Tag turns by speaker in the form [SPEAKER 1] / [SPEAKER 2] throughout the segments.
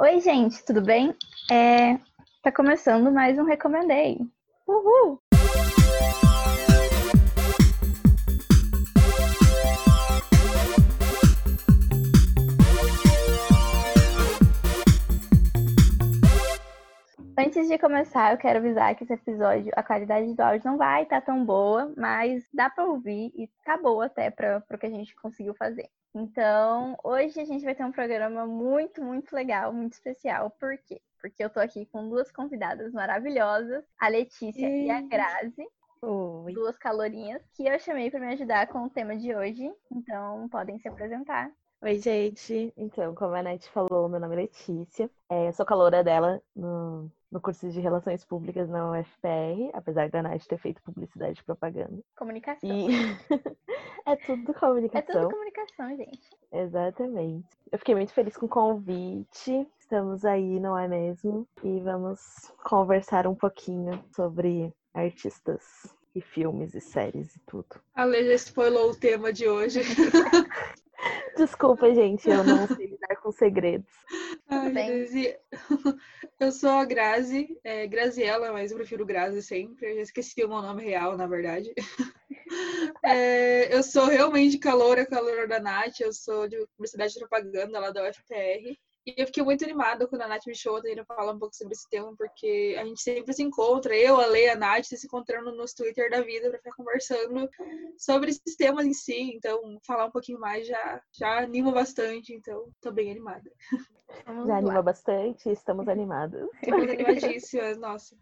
[SPEAKER 1] Oi, gente, tudo bem? É, tá começando mais um Recomendei. Uhul! Antes de começar, eu quero avisar que esse episódio, a qualidade do áudio não vai estar tá tão boa, mas dá para ouvir e tá boa até para o que a gente conseguiu fazer. Então, hoje a gente vai ter um programa muito, muito legal, muito especial. Por quê? Porque eu tô aqui com duas convidadas maravilhosas, a Letícia e, e a Grazi. Oi. Duas calorinhas que eu chamei para me ajudar com o tema de hoje. Então, podem se apresentar.
[SPEAKER 2] Oi, gente. Então, como a Nath falou, meu nome é Letícia. É, eu sou caloura dela no, no curso de Relações Públicas na UFPR, apesar da Nath ter feito publicidade e propaganda.
[SPEAKER 1] Comunicação.
[SPEAKER 2] E... é tudo comunicação.
[SPEAKER 1] É tudo comunicação, gente.
[SPEAKER 2] Exatamente. Eu fiquei muito feliz com o convite. Estamos aí, não é mesmo? E vamos conversar um pouquinho sobre artistas e filmes e séries e tudo.
[SPEAKER 3] A Lê já spoilou o tema de hoje.
[SPEAKER 2] Desculpa, gente, eu não sei lidar com segredos.
[SPEAKER 3] Ai. Eu sou a Grazi, é, Graziella, mas eu prefiro Grazi sempre. Eu já esqueci o meu nome real, na verdade. É, eu sou realmente caloura, caloura da Nath, eu sou de publicidade e propaganda lá da UFPR. E eu fiquei muito animada quando a Nath me chamou para falar um pouco sobre esse tema, porque a gente sempre se encontra, eu, a Lei, a Nath, se encontrando nos Twitter da vida para ficar conversando sobre esses temas em si. Então, falar um pouquinho mais já, já anima bastante, então tô bem animada.
[SPEAKER 2] Vamos já lá. anima bastante, estamos animadas.
[SPEAKER 3] Estamos animadíssimas, nossa.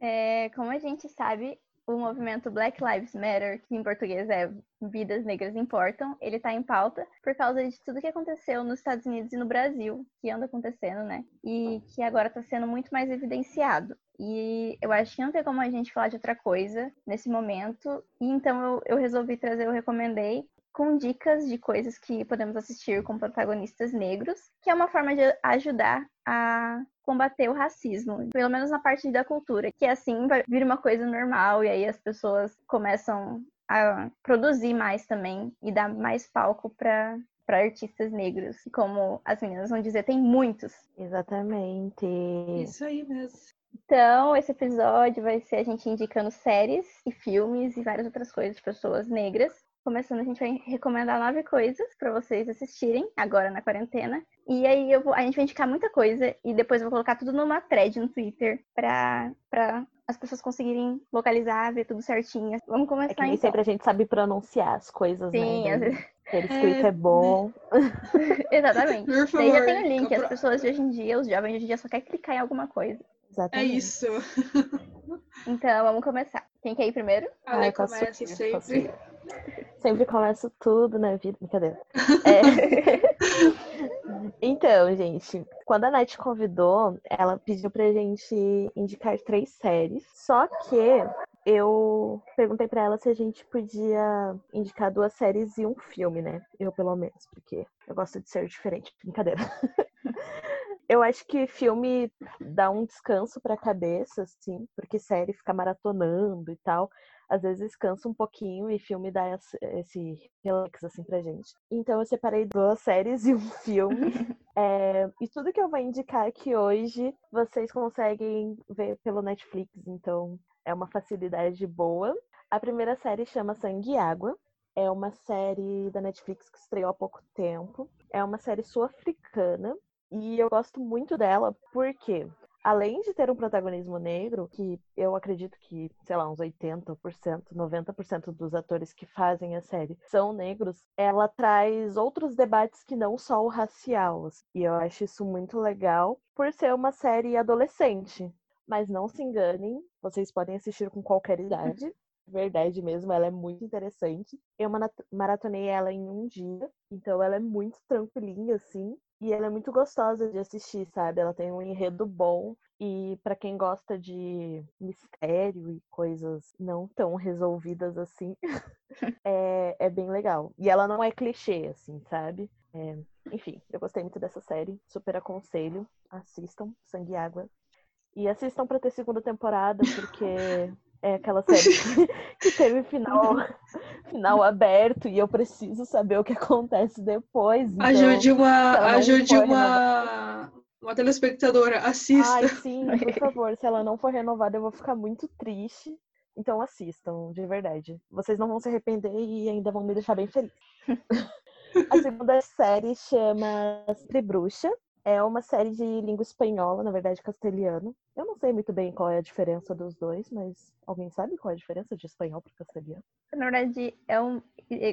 [SPEAKER 1] É, como a gente sabe, o movimento Black Lives Matter, que em português é Vidas Negras Importam, ele está em pauta por causa de tudo que aconteceu nos Estados Unidos e no Brasil, que anda acontecendo, né? E que agora está sendo muito mais evidenciado. E eu acho que não tem como a gente falar de outra coisa nesse momento. E então eu, eu resolvi trazer, eu recomendei com dicas de coisas que podemos assistir com protagonistas negros, que é uma forma de ajudar a combater o racismo, pelo menos na parte da cultura, que assim vai vir uma coisa normal e aí as pessoas começam a produzir mais também e dar mais palco para para artistas negros, como as meninas vão dizer, tem muitos.
[SPEAKER 2] Exatamente.
[SPEAKER 3] Isso aí mesmo.
[SPEAKER 1] Então, esse episódio vai ser a gente indicando séries e filmes e várias outras coisas de pessoas negras Começando, a gente vai recomendar nove coisas para vocês assistirem agora na quarentena. E aí eu vou, a gente vai indicar muita coisa e depois eu vou colocar tudo numa thread no Twitter pra, pra as pessoas conseguirem localizar, ver tudo certinho. Vamos começar é que nem
[SPEAKER 2] então. sempre a gente sabe pronunciar as coisas, Sim, né? Às vezes... Ter escrito é, é bom.
[SPEAKER 1] Exatamente. Por favor, Daí já tem o link. As pessoas de hoje em dia, os jovens de hoje em dia só querem clicar em alguma coisa.
[SPEAKER 2] Exatamente.
[SPEAKER 3] É isso.
[SPEAKER 1] Então, vamos começar. Quem quer ir primeiro?
[SPEAKER 3] Ah, eu começo sempre.
[SPEAKER 2] Sempre começo tudo na vida. Brincadeira. É... então, gente, quando a Nath convidou, ela pediu pra gente indicar três séries. Só que eu perguntei para ela se a gente podia indicar duas séries e um filme, né? Eu, pelo menos, porque eu gosto de ser diferente. Brincadeira. eu acho que filme dá um descanso pra cabeça, assim, porque série fica maratonando e tal às vezes cansa um pouquinho e filme dá esse relax assim pra gente. Então eu separei duas séries e um filme. é, e tudo que eu vou indicar aqui hoje vocês conseguem ver pelo Netflix, então é uma facilidade boa. A primeira série chama Sangue e Água. É uma série da Netflix que estreou há pouco tempo. É uma série sul-africana e eu gosto muito dela porque além de ter um protagonismo negro, que eu acredito que, sei lá, uns 80%, 90% dos atores que fazem a série são negros, ela traz outros debates que não só o racial. Assim. E eu acho isso muito legal por ser uma série adolescente. Mas não se enganem, vocês podem assistir com qualquer idade. Verdade mesmo, ela é muito interessante. Eu maratonei ela em um dia, então ela é muito tranquilinha, assim. E ela é muito gostosa de assistir, sabe? Ela tem um enredo bom. E para quem gosta de mistério e coisas não tão resolvidas assim, é, é bem legal. E ela não é clichê, assim, sabe? É, enfim, eu gostei muito dessa série. Super aconselho. Assistam Sangue e Água. E assistam para ter segunda temporada, porque é aquela série que, que teve final, final aberto e eu preciso saber o que acontece depois. Então,
[SPEAKER 3] ajude uma. Ajude uma. uma telespectadora, assista.
[SPEAKER 2] Ai, sim, por favor. Se ela não for renovada, eu vou ficar muito triste. Então assistam, de verdade. Vocês não vão se arrepender e ainda vão me deixar bem feliz. A segunda série chama Tribruxa. É uma série de língua espanhola, na verdade castelhano. Eu não sei muito bem qual é a diferença dos dois, mas alguém sabe qual é a diferença de espanhol para castelhano?
[SPEAKER 1] Na verdade, é um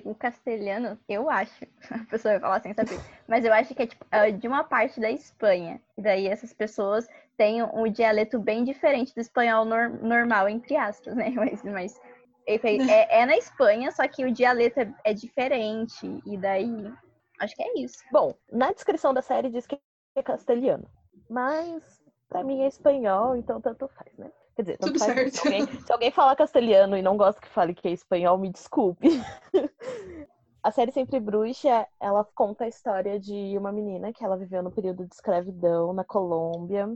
[SPEAKER 1] o castelhano, eu acho, a pessoa vai falar sem saber, mas eu acho que é, tipo, é de uma parte da Espanha. E daí essas pessoas têm um dialeto bem diferente do espanhol nor normal, entre aspas, né? Mas, mas é, é, na Espanha, só que o dialeto é, é diferente. E daí, acho que é isso.
[SPEAKER 2] Bom, na descrição da série diz que é castelhano. Mas para mim é espanhol, então tanto faz, né? Quer dizer,
[SPEAKER 3] Tudo
[SPEAKER 2] faz,
[SPEAKER 3] certo.
[SPEAKER 2] Se, alguém, se alguém falar castelhano e não gosta que fale que é espanhol, me desculpe. A série Sempre Bruxa, ela conta a história de uma menina que ela viveu no período de escravidão na Colômbia.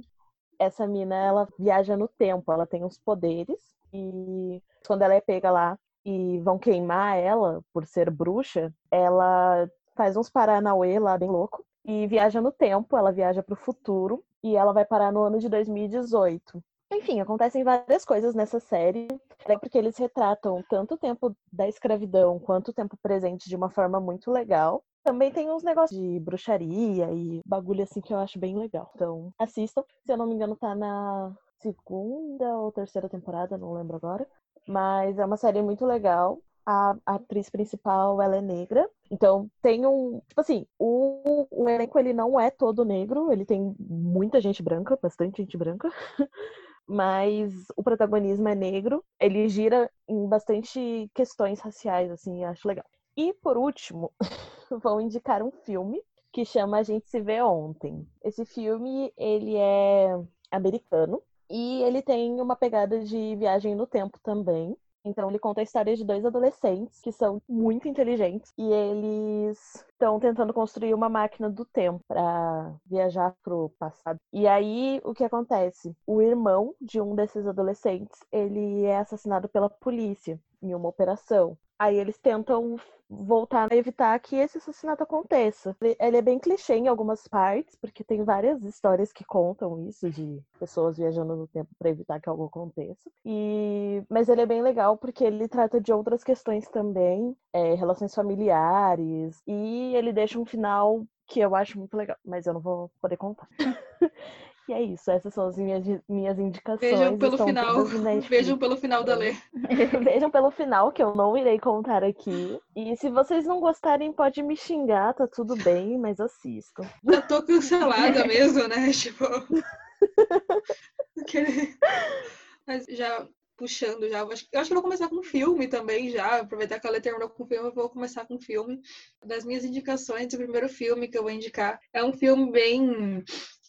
[SPEAKER 2] Essa mina, ela viaja no tempo, ela tem uns poderes e quando ela é pega lá e vão queimar ela por ser bruxa, ela faz uns paranauê lá bem louco e viaja no tempo, ela viaja para o futuro e ela vai parar no ano de 2018. Enfim, acontecem várias coisas nessa série, é porque eles retratam tanto o tempo da escravidão quanto o tempo presente de uma forma muito legal. Também tem uns negócios de bruxaria e bagulho assim que eu acho bem legal. Então, assistam. Se eu não me engano, tá na segunda ou terceira temporada, não lembro agora. Mas é uma série muito legal a, atriz principal ela é negra. Então tem um. Tipo assim, o, o elenco ele não é todo negro, ele tem muita gente branca, bastante gente branca. Mas o protagonismo é negro. Ele gira em bastante questões raciais, assim, acho legal. E por último, vou indicar um filme que chama A Gente Se Vê Ontem. Esse filme, ele é americano e ele tem uma pegada de viagem no tempo também. Então ele conta a história de dois adolescentes que são muito inteligentes e eles estão tentando construir uma máquina do tempo para viajar pro passado. E aí o que acontece? O irmão de um desses adolescentes, ele é assassinado pela polícia em uma operação. Aí eles tentam voltar a evitar que esse assassinato aconteça. Ele é bem clichê em algumas partes, porque tem várias histórias que contam isso de pessoas viajando no tempo para evitar que algo aconteça. E mas ele é bem legal porque ele trata de outras questões também, é, relações familiares e ele deixa um final que eu acho muito legal, mas eu não vou poder contar. E é isso, essas são as minhas, minhas indicações.
[SPEAKER 3] Vejam pelo final. Vejam pelo final da lei.
[SPEAKER 2] Vejam pelo final, que eu não irei contar aqui. E se vocês não gostarem, pode me xingar, tá tudo bem, mas assistam.
[SPEAKER 3] Já tô cancelada mesmo, né? Tipo. mas já puxando já. Eu acho, eu acho que eu vou começar com filme também já. Aproveitar que ela terminou com filme, eu vou começar com filme. Das minhas indicações, o primeiro filme que eu vou indicar é um filme bem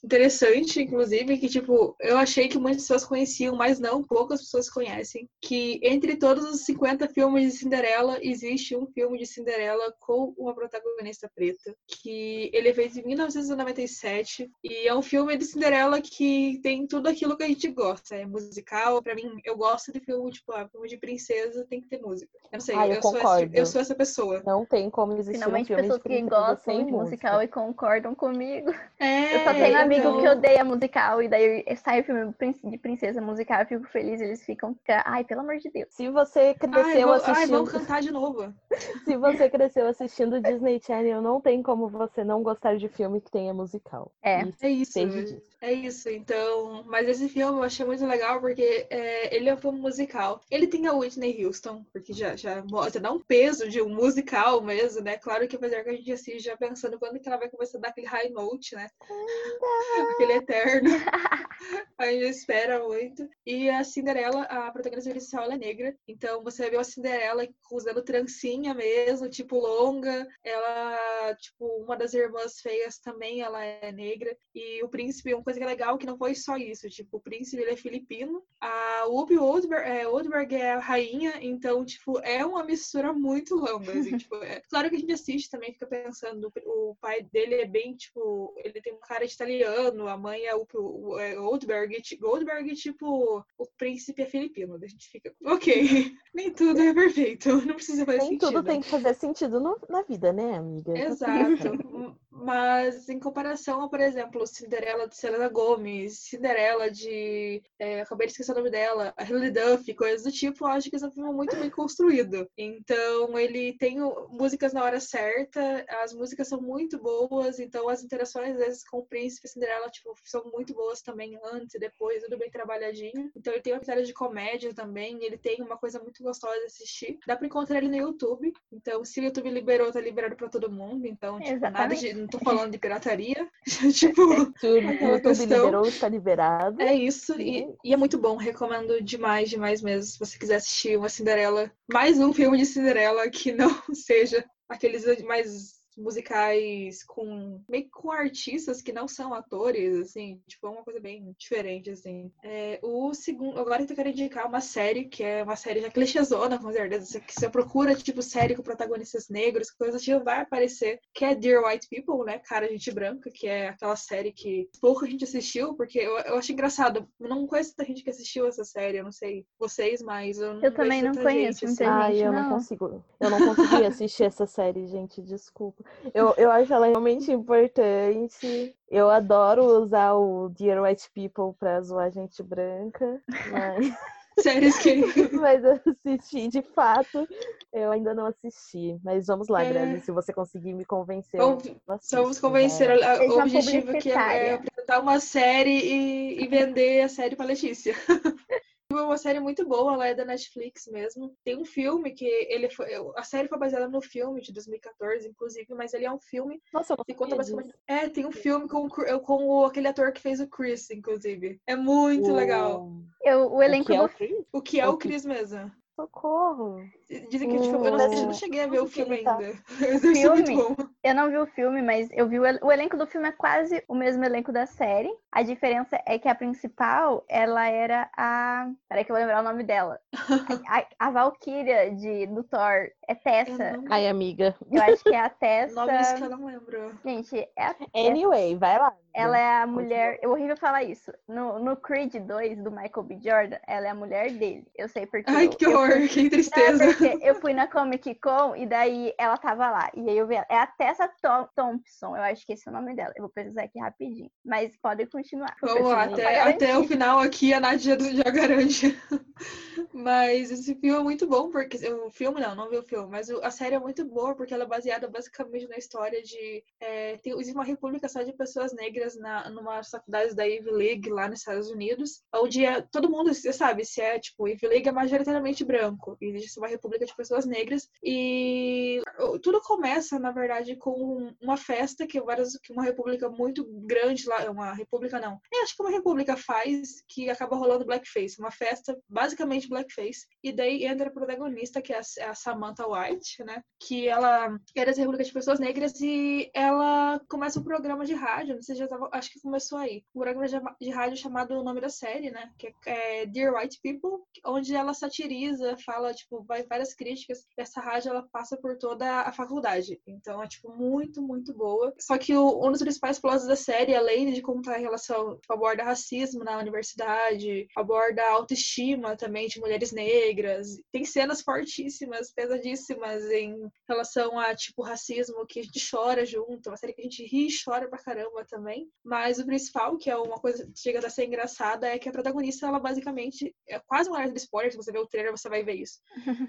[SPEAKER 3] interessante, inclusive, que, tipo, eu achei que muitas pessoas conheciam, mas não, poucas pessoas conhecem. Que entre todos os 50 filmes de Cinderela, existe um filme de Cinderela com uma protagonista preta. Que ele é feito em 1997. E é um filme de Cinderela que tem tudo aquilo que a gente gosta. É musical. Pra mim, eu gosto de filme, tipo, ah, filme de princesa tem que ter música. Eu não sei,
[SPEAKER 2] ah, eu,
[SPEAKER 3] eu,
[SPEAKER 2] sou
[SPEAKER 3] essa, eu sou essa pessoa.
[SPEAKER 2] Não tem como existir
[SPEAKER 1] Finalmente,
[SPEAKER 2] um filme
[SPEAKER 1] pessoas
[SPEAKER 2] de
[SPEAKER 1] que gostam de musical e concordam comigo.
[SPEAKER 3] É,
[SPEAKER 1] eu só tenho amigo
[SPEAKER 3] então...
[SPEAKER 1] que odeia musical, e daí sai o filme de princesa musical, eu fico feliz, eles ficam, ai, pelo amor de Deus.
[SPEAKER 2] Se você cresceu
[SPEAKER 3] ai, vou,
[SPEAKER 2] assistindo...
[SPEAKER 3] Ai, vamos cantar de novo.
[SPEAKER 2] Se você cresceu assistindo Disney Channel, não tem como você não gostar de filme que tenha musical.
[SPEAKER 1] É.
[SPEAKER 3] é isso. É isso, então. Mas esse filme eu achei muito legal porque é, ele é um filme musical. Ele tem a Whitney Houston, porque já, já mostra, dá um peso de um musical mesmo, né? Claro que fazer que a gente assiste já pensando quando que ela vai começar a dar aquele high note, né? Aquele eterno. a gente espera muito. E a Cinderela, a protagonista principal, ela é negra. Então você ver a Cinderela usando trancinha mesmo, tipo longa. Ela, tipo, uma das irmãs feias também, ela é negra. E o príncipe, uma coisa que é legal que não foi só isso. Tipo, o príncipe, ele é filipino. A Whoopi Goldberg, é, é a rainha. Então, tipo, é uma mistura muito longa. Assim, tipo, é... Claro que a gente assiste também, fica pensando. O pai dele é bem, tipo, ele tem um cara de italiano. A mãe é o é Goldberg. Goldberg, tipo, o príncipe é filipino. A gente fica, ok, nem tudo é perfeito. Não precisa fazer
[SPEAKER 2] nem
[SPEAKER 3] sentido.
[SPEAKER 2] tudo tem que fazer sentido no, na vida, né, amiga?
[SPEAKER 3] Exato. mas em comparação por exemplo, Cinderela de Selena Gomez, Cinderela de. É, acabei de esquecer o nome dela, a Hilary Duff, coisas do tipo, eu acho que esse é um filme muito bem construído. Então, ele tem músicas na hora certa, as músicas são muito boas, então as interações, às vezes, com o príncipe Cinderela, tipo, são muito boas também, antes e depois, tudo bem trabalhadinho. Então, ele tem uma pitada de comédia também, ele tem uma coisa muito gostosa de assistir. Dá pra encontrar ele no YouTube, então, se o YouTube liberou, tá liberado pra todo mundo, então, tipo, nada de. Não tô falando de pirataria. tipo,
[SPEAKER 2] se o YouTube questão... liberou, está liberado.
[SPEAKER 3] É isso, e, e, é muito bom. Recomendo demais, demais mesmo. Se você quiser assistir uma Cinderela, mais um filme de Cinderela que não seja aqueles mais musicais com meio com artistas que não são atores, assim, tipo, é uma coisa bem diferente, assim. É, o segundo, agora eu quero indicar uma série, que é uma série já clichêzona, com certeza, que você procura, tipo, série com protagonistas negros, coisa assim, vai aparecer, que é Dear White People, né, Cara Gente Branca, que é aquela série que pouca gente assistiu, porque eu, eu acho engraçado, não conheço tanta gente que assistiu essa série, eu não sei vocês, mas eu não
[SPEAKER 1] Eu também não conheço
[SPEAKER 3] gente,
[SPEAKER 1] muita assim.
[SPEAKER 2] Ai, eu não. não consigo, eu não consegui assistir essa série, gente, desculpa. Eu, eu acho ela realmente importante. Eu adoro usar o Dear White People pra zoar gente branca, mas.
[SPEAKER 3] Séries que.
[SPEAKER 2] mas eu assisti, de fato, eu ainda não assisti. Mas vamos lá, é... Grazi, se você conseguir me convencer.
[SPEAKER 3] Vamos, vamos convencer. Né? O objetivo aqui é, é apresentar uma série e, e vender a série pra Letícia. É uma série muito boa, ela é da Netflix mesmo. Tem um filme que ele foi. A série foi baseada no filme de 2014, inclusive, mas ele é um filme
[SPEAKER 2] Nossa,
[SPEAKER 3] que conta basicamente. É, tem um filme com, com o, aquele ator que fez o Chris, inclusive. É muito legal.
[SPEAKER 1] Eu, o elenco
[SPEAKER 2] o que é o Chris?
[SPEAKER 3] O que é o Chris mesmo.
[SPEAKER 2] Socorro!
[SPEAKER 3] Dizem que tipo, eu, não, eu não cheguei a ver o filme
[SPEAKER 1] tá.
[SPEAKER 3] ainda.
[SPEAKER 1] filme, eu não vi o filme, mas eu vi o, o, elenco do filme é quase o mesmo elenco da série. A diferença é que a principal, ela era a. Peraí que eu vou lembrar o nome dela. A, a Valkyria de, do Thor. É Tessa.
[SPEAKER 2] Não... Ai, amiga.
[SPEAKER 1] Eu acho que é a Tessa.
[SPEAKER 3] nome disso que eu não lembro.
[SPEAKER 1] Gente, é a Tessa.
[SPEAKER 2] Anyway, vai lá.
[SPEAKER 1] Ela é a mulher. É horrível falar isso. No, no Creed 2 do Michael B. Jordan, ela é a mulher dele. Eu sei porque.
[SPEAKER 3] Ai,
[SPEAKER 1] eu,
[SPEAKER 3] que horror,
[SPEAKER 1] fui...
[SPEAKER 3] que tristeza.
[SPEAKER 1] Porque eu fui na Comic Con e daí ela tava lá. E aí eu vi ela. É a Tessa Thompson, eu acho que esse é o nome dela. Eu vou pesquisar aqui rapidinho. Mas pode continuar.
[SPEAKER 3] Vamos lá, até, até o final aqui a Nadia já garante. Mas esse filme é muito bom, porque. O filme não, não vi o filme, mas a série é muito boa, porque ela é baseada basicamente na história de. É, tem, existe uma república só de pessoas negras na, numa faculdades da Ivy League lá nos Estados Unidos, onde é, todo mundo, você sabe, se é tipo, Ivy League é majoritariamente branco, e existe uma república de pessoas negras, e tudo começa, na verdade, com uma festa que, várias, que uma república muito grande lá, uma república não, é, acho que uma república faz, que acaba rolando blackface, uma festa basicamente blackface, e daí entra a protagonista, que é a, a Samantha White, né, que ela era da república de pessoas negras, e ela começa um programa de rádio, não sei se já tava, acho que começou aí, um programa de rádio chamado O Nome da Série, né? Que é, é Dear White People, onde ela satiriza, fala, tipo, vai várias críticas. Essa rádio, ela passa por toda a faculdade. Então, é, tipo, muito, muito boa. Só que o, um dos principais plots da série, além de contar a relação, tipo, aborda racismo na universidade, aborda autoestima também de mulheres negras. Tem cenas fortíssimas, pesadíssimas em relação a, tipo, racismo que a gente chora junto. Uma série que a gente ri e chora pra caramba também. Mas o principal, que é uma coisa que chega a ser engraçada, é que a protagonista, ela basicamente, é quase um alerta de spoiler, se você ver o trailer, você vai ver isso.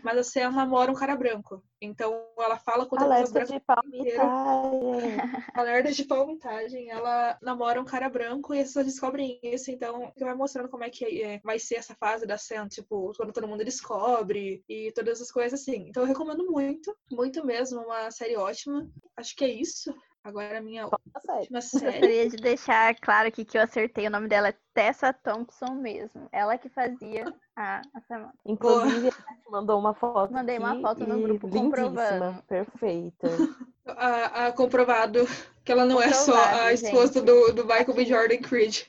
[SPEAKER 3] Mas a Sam namora um cara branco. Então ela fala com
[SPEAKER 2] todas as de palmitagem.
[SPEAKER 3] Alerta de palmitagem. Ela namora um cara branco e as pessoas descobrem isso. Então vai mostrando como é que é, vai ser essa fase da Sam, tipo, quando todo mundo descobre e todas as coisas assim. Então eu recomendo muito, muito mesmo, uma série ótima. Acho que é isso. Agora a minha última série.
[SPEAKER 1] Gostaria de deixar claro aqui que eu acertei. O nome dela é Tessa Thompson mesmo. Ela que fazia a, a semana.
[SPEAKER 2] Inclusive, mandou uma foto.
[SPEAKER 1] Mandei uma foto no grupo comprovando.
[SPEAKER 2] Perfeita.
[SPEAKER 3] A, a, comprovado que ela não é só a esposa do, do Michael B. Jordan Creed.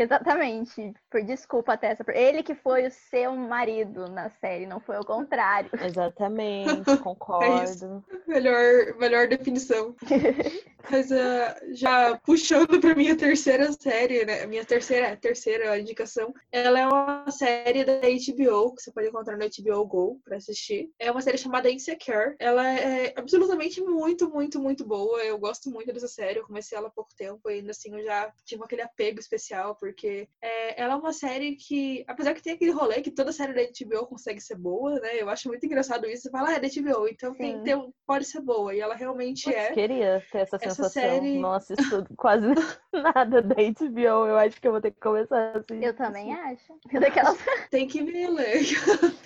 [SPEAKER 1] Exatamente. Por desculpa, Tessa. Ele que foi o seu marido na série, não foi o contrário.
[SPEAKER 2] Exatamente, concordo.
[SPEAKER 3] É melhor, melhor definição. Mas uh, já puxando para minha terceira série, né? Minha terceira, terceira indicação, ela é uma série da HBO que você pode encontrar no HBO Go para assistir. É uma série chamada Insecure. Ela é absolutamente muito, muito, muito boa. Eu gosto muito dessa série. Eu comecei ela há pouco tempo e ainda assim eu já tive aquele apego especial porque é, ela é uma série que, apesar que tem aquele rolê que toda série da HBO consegue ser boa, né? Eu acho muito engraçado isso. Você fala, ah, é da HBO, então tem, tem, pode ser boa. E ela realmente é.
[SPEAKER 2] Queria ter essa sensação essa série... não assisto quase nada da HBO. Eu acho que eu vou ter que começar assim.
[SPEAKER 1] Eu também acho. Daquelas...
[SPEAKER 3] Tem que ver, ler.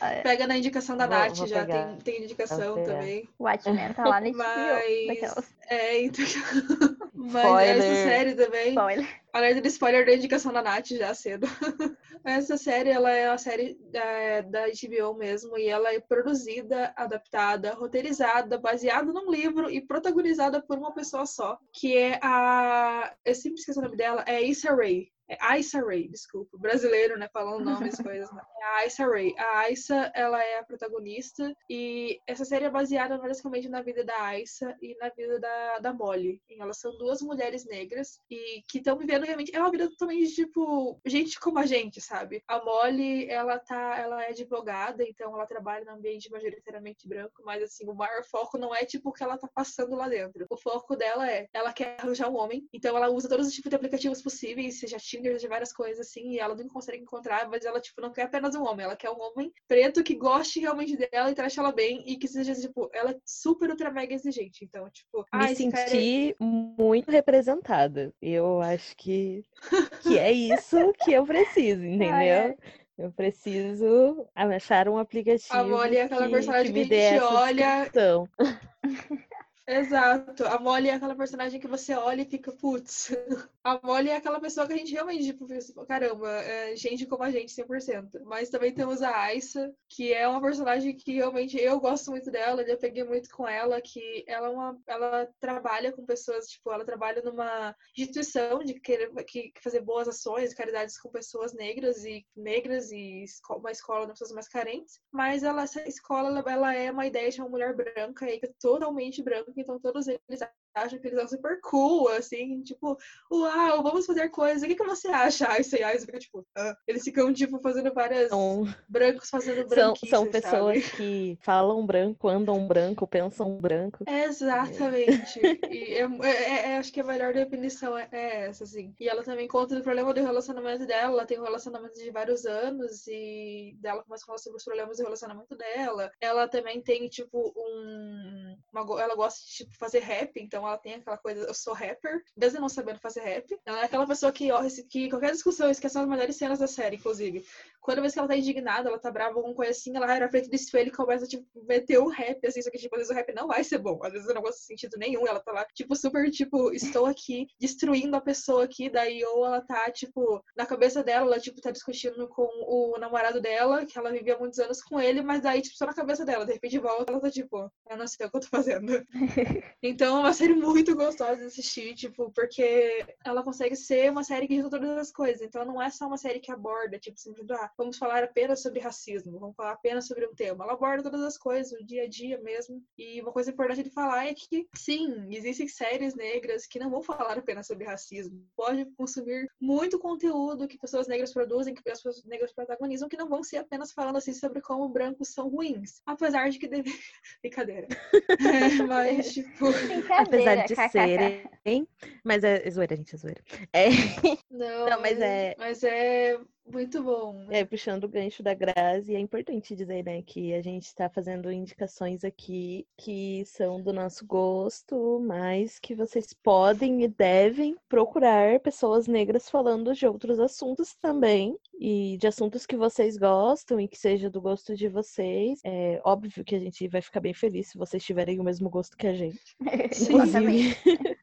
[SPEAKER 3] Ah, é. Pega na indicação da vou, Nath, vou já tem, tem indicação também.
[SPEAKER 1] O Watchmen tá lá na HBO. Mas... Daquelas.
[SPEAKER 3] É, então. Mas essa série também. Spoiler. Alerta de spoiler da indicação da Nath já cedo. essa série, ela é uma série é, da HBO mesmo, e ela é produzida, adaptada, roteirizada, baseada num livro e protagonizada por uma pessoa só, que é a. Eu sempre esqueci o nome dela, é Issa Rae. É Aissa Ray, desculpa. Brasileiro, né? Falando nomes coisas. Né? É a Aissa Ray. A Aissa, ela é a protagonista e essa série é baseada basicamente na vida da Aissa e na vida da, da Molly. E elas são duas mulheres negras e que estão vivendo realmente... É uma vida totalmente, tipo, gente como a gente, sabe? A Molly, ela tá... Ela é advogada, então ela trabalha num ambiente majoritariamente branco, mas, assim, o maior foco não é, tipo, o que ela tá passando lá dentro. O foco dela é... Ela quer arranjar um homem, então ela usa todos os tipos de aplicativos possíveis, seja Tinder, de várias coisas assim, e ela não consegue encontrar, mas ela, tipo, não quer apenas um homem, ela quer um homem preto que goste realmente dela e trate ela bem e que seja, tipo, ela é super ultra mega exigente. Então, tipo,
[SPEAKER 2] me ah, senti é... muito representada. Eu acho que, que é isso que eu preciso, entendeu? Ah, é. Eu preciso achar um aplicativo. A
[SPEAKER 3] Molly é aquela
[SPEAKER 2] que,
[SPEAKER 3] personagem que,
[SPEAKER 2] que
[SPEAKER 3] a gente olha. Exato. A Molly é aquela personagem que você olha e fica, putz. A Molly é aquela pessoa que a gente realmente, tipo, caramba, é gente como a gente, 100%. Mas também temos a Aissa, que é uma personagem que realmente eu gosto muito dela, eu peguei muito com ela, que ela é uma, ela trabalha com pessoas, tipo, ela trabalha numa instituição de querer que, fazer boas ações, caridades com pessoas negras e negras e uma escola de pessoas mais carentes. Mas ela, essa escola, ela é uma ideia de uma mulher branca e totalmente branca então todos eles acham que eles são super cool, assim, tipo, uau, vamos fazer coisas. O que, que você acha? Aí você aí fica tipo, ah. eles ficam, tipo, fazendo várias são... brancos fazendo branquices,
[SPEAKER 2] São, são pessoas
[SPEAKER 3] sabe?
[SPEAKER 2] que falam branco, andam branco, pensam branco.
[SPEAKER 3] Exatamente. e é, é, é, acho que a melhor definição é, é, essa, assim. E ela também conta do problema do relacionamento dela. Ela tem um relacionamento de vários anos e dela começa a falar sobre os problemas do relacionamento dela. Ela também tem, tipo, um. Uma, ela gosta de tipo, fazer rap, então ela tem aquela coisa, eu sou rapper, mesmo não sabendo fazer rap. Ela é aquela pessoa que, ó, que qualquer discussão, esquece as melhores cenas da série, inclusive. Quando vez que ela tá indignada, ela tá brava, alguma coisa assim, ela na frente do espelho e começa, tipo, meter um rap, assim, só que, tipo, às vezes o rap não vai ser bom, às vezes o negócio não sentido nenhum, ela tá lá, tipo, super, tipo, estou aqui, destruindo a pessoa aqui, daí, ou ela tá, tipo, na cabeça dela, ela, tipo, tá discutindo com o namorado dela, que ela vivia muitos anos com ele, mas daí, tipo, só na cabeça dela, de repente volta, ela tá, tipo, eu não sei o que eu tô fazendo. então, é uma série muito gostosa de assistir, tipo, porque ela consegue ser uma série que diz todas as coisas. Então não é só uma série que aborda, tipo, ah, vamos falar apenas sobre racismo, vamos falar apenas sobre um tema. Ela aborda todas as coisas, o dia a dia mesmo. E uma coisa importante de falar é que, sim, existem séries negras que não vão falar apenas sobre racismo. Pode consumir muito conteúdo que pessoas negras produzem, que pessoas negras protagonizam, que não vão ser apenas falando assim sobre como brancos são ruins. Apesar de que deve. Brincadeira. É, mas, tipo.
[SPEAKER 2] Apesar de serem. Mas é, é zoeira, gente, é zoeira. É...
[SPEAKER 3] Não, Não, mas é. Mas é muito bom.
[SPEAKER 2] É, puxando o gancho da Grazi, é importante dizer, né, que a gente está fazendo indicações aqui que são do nosso gosto, mas que vocês podem e devem procurar pessoas negras falando de outros assuntos também, e de assuntos que vocês gostam e que seja do gosto de vocês. É óbvio que a gente vai ficar bem feliz se vocês tiverem o mesmo gosto que a gente.
[SPEAKER 1] Sim, Inclusive...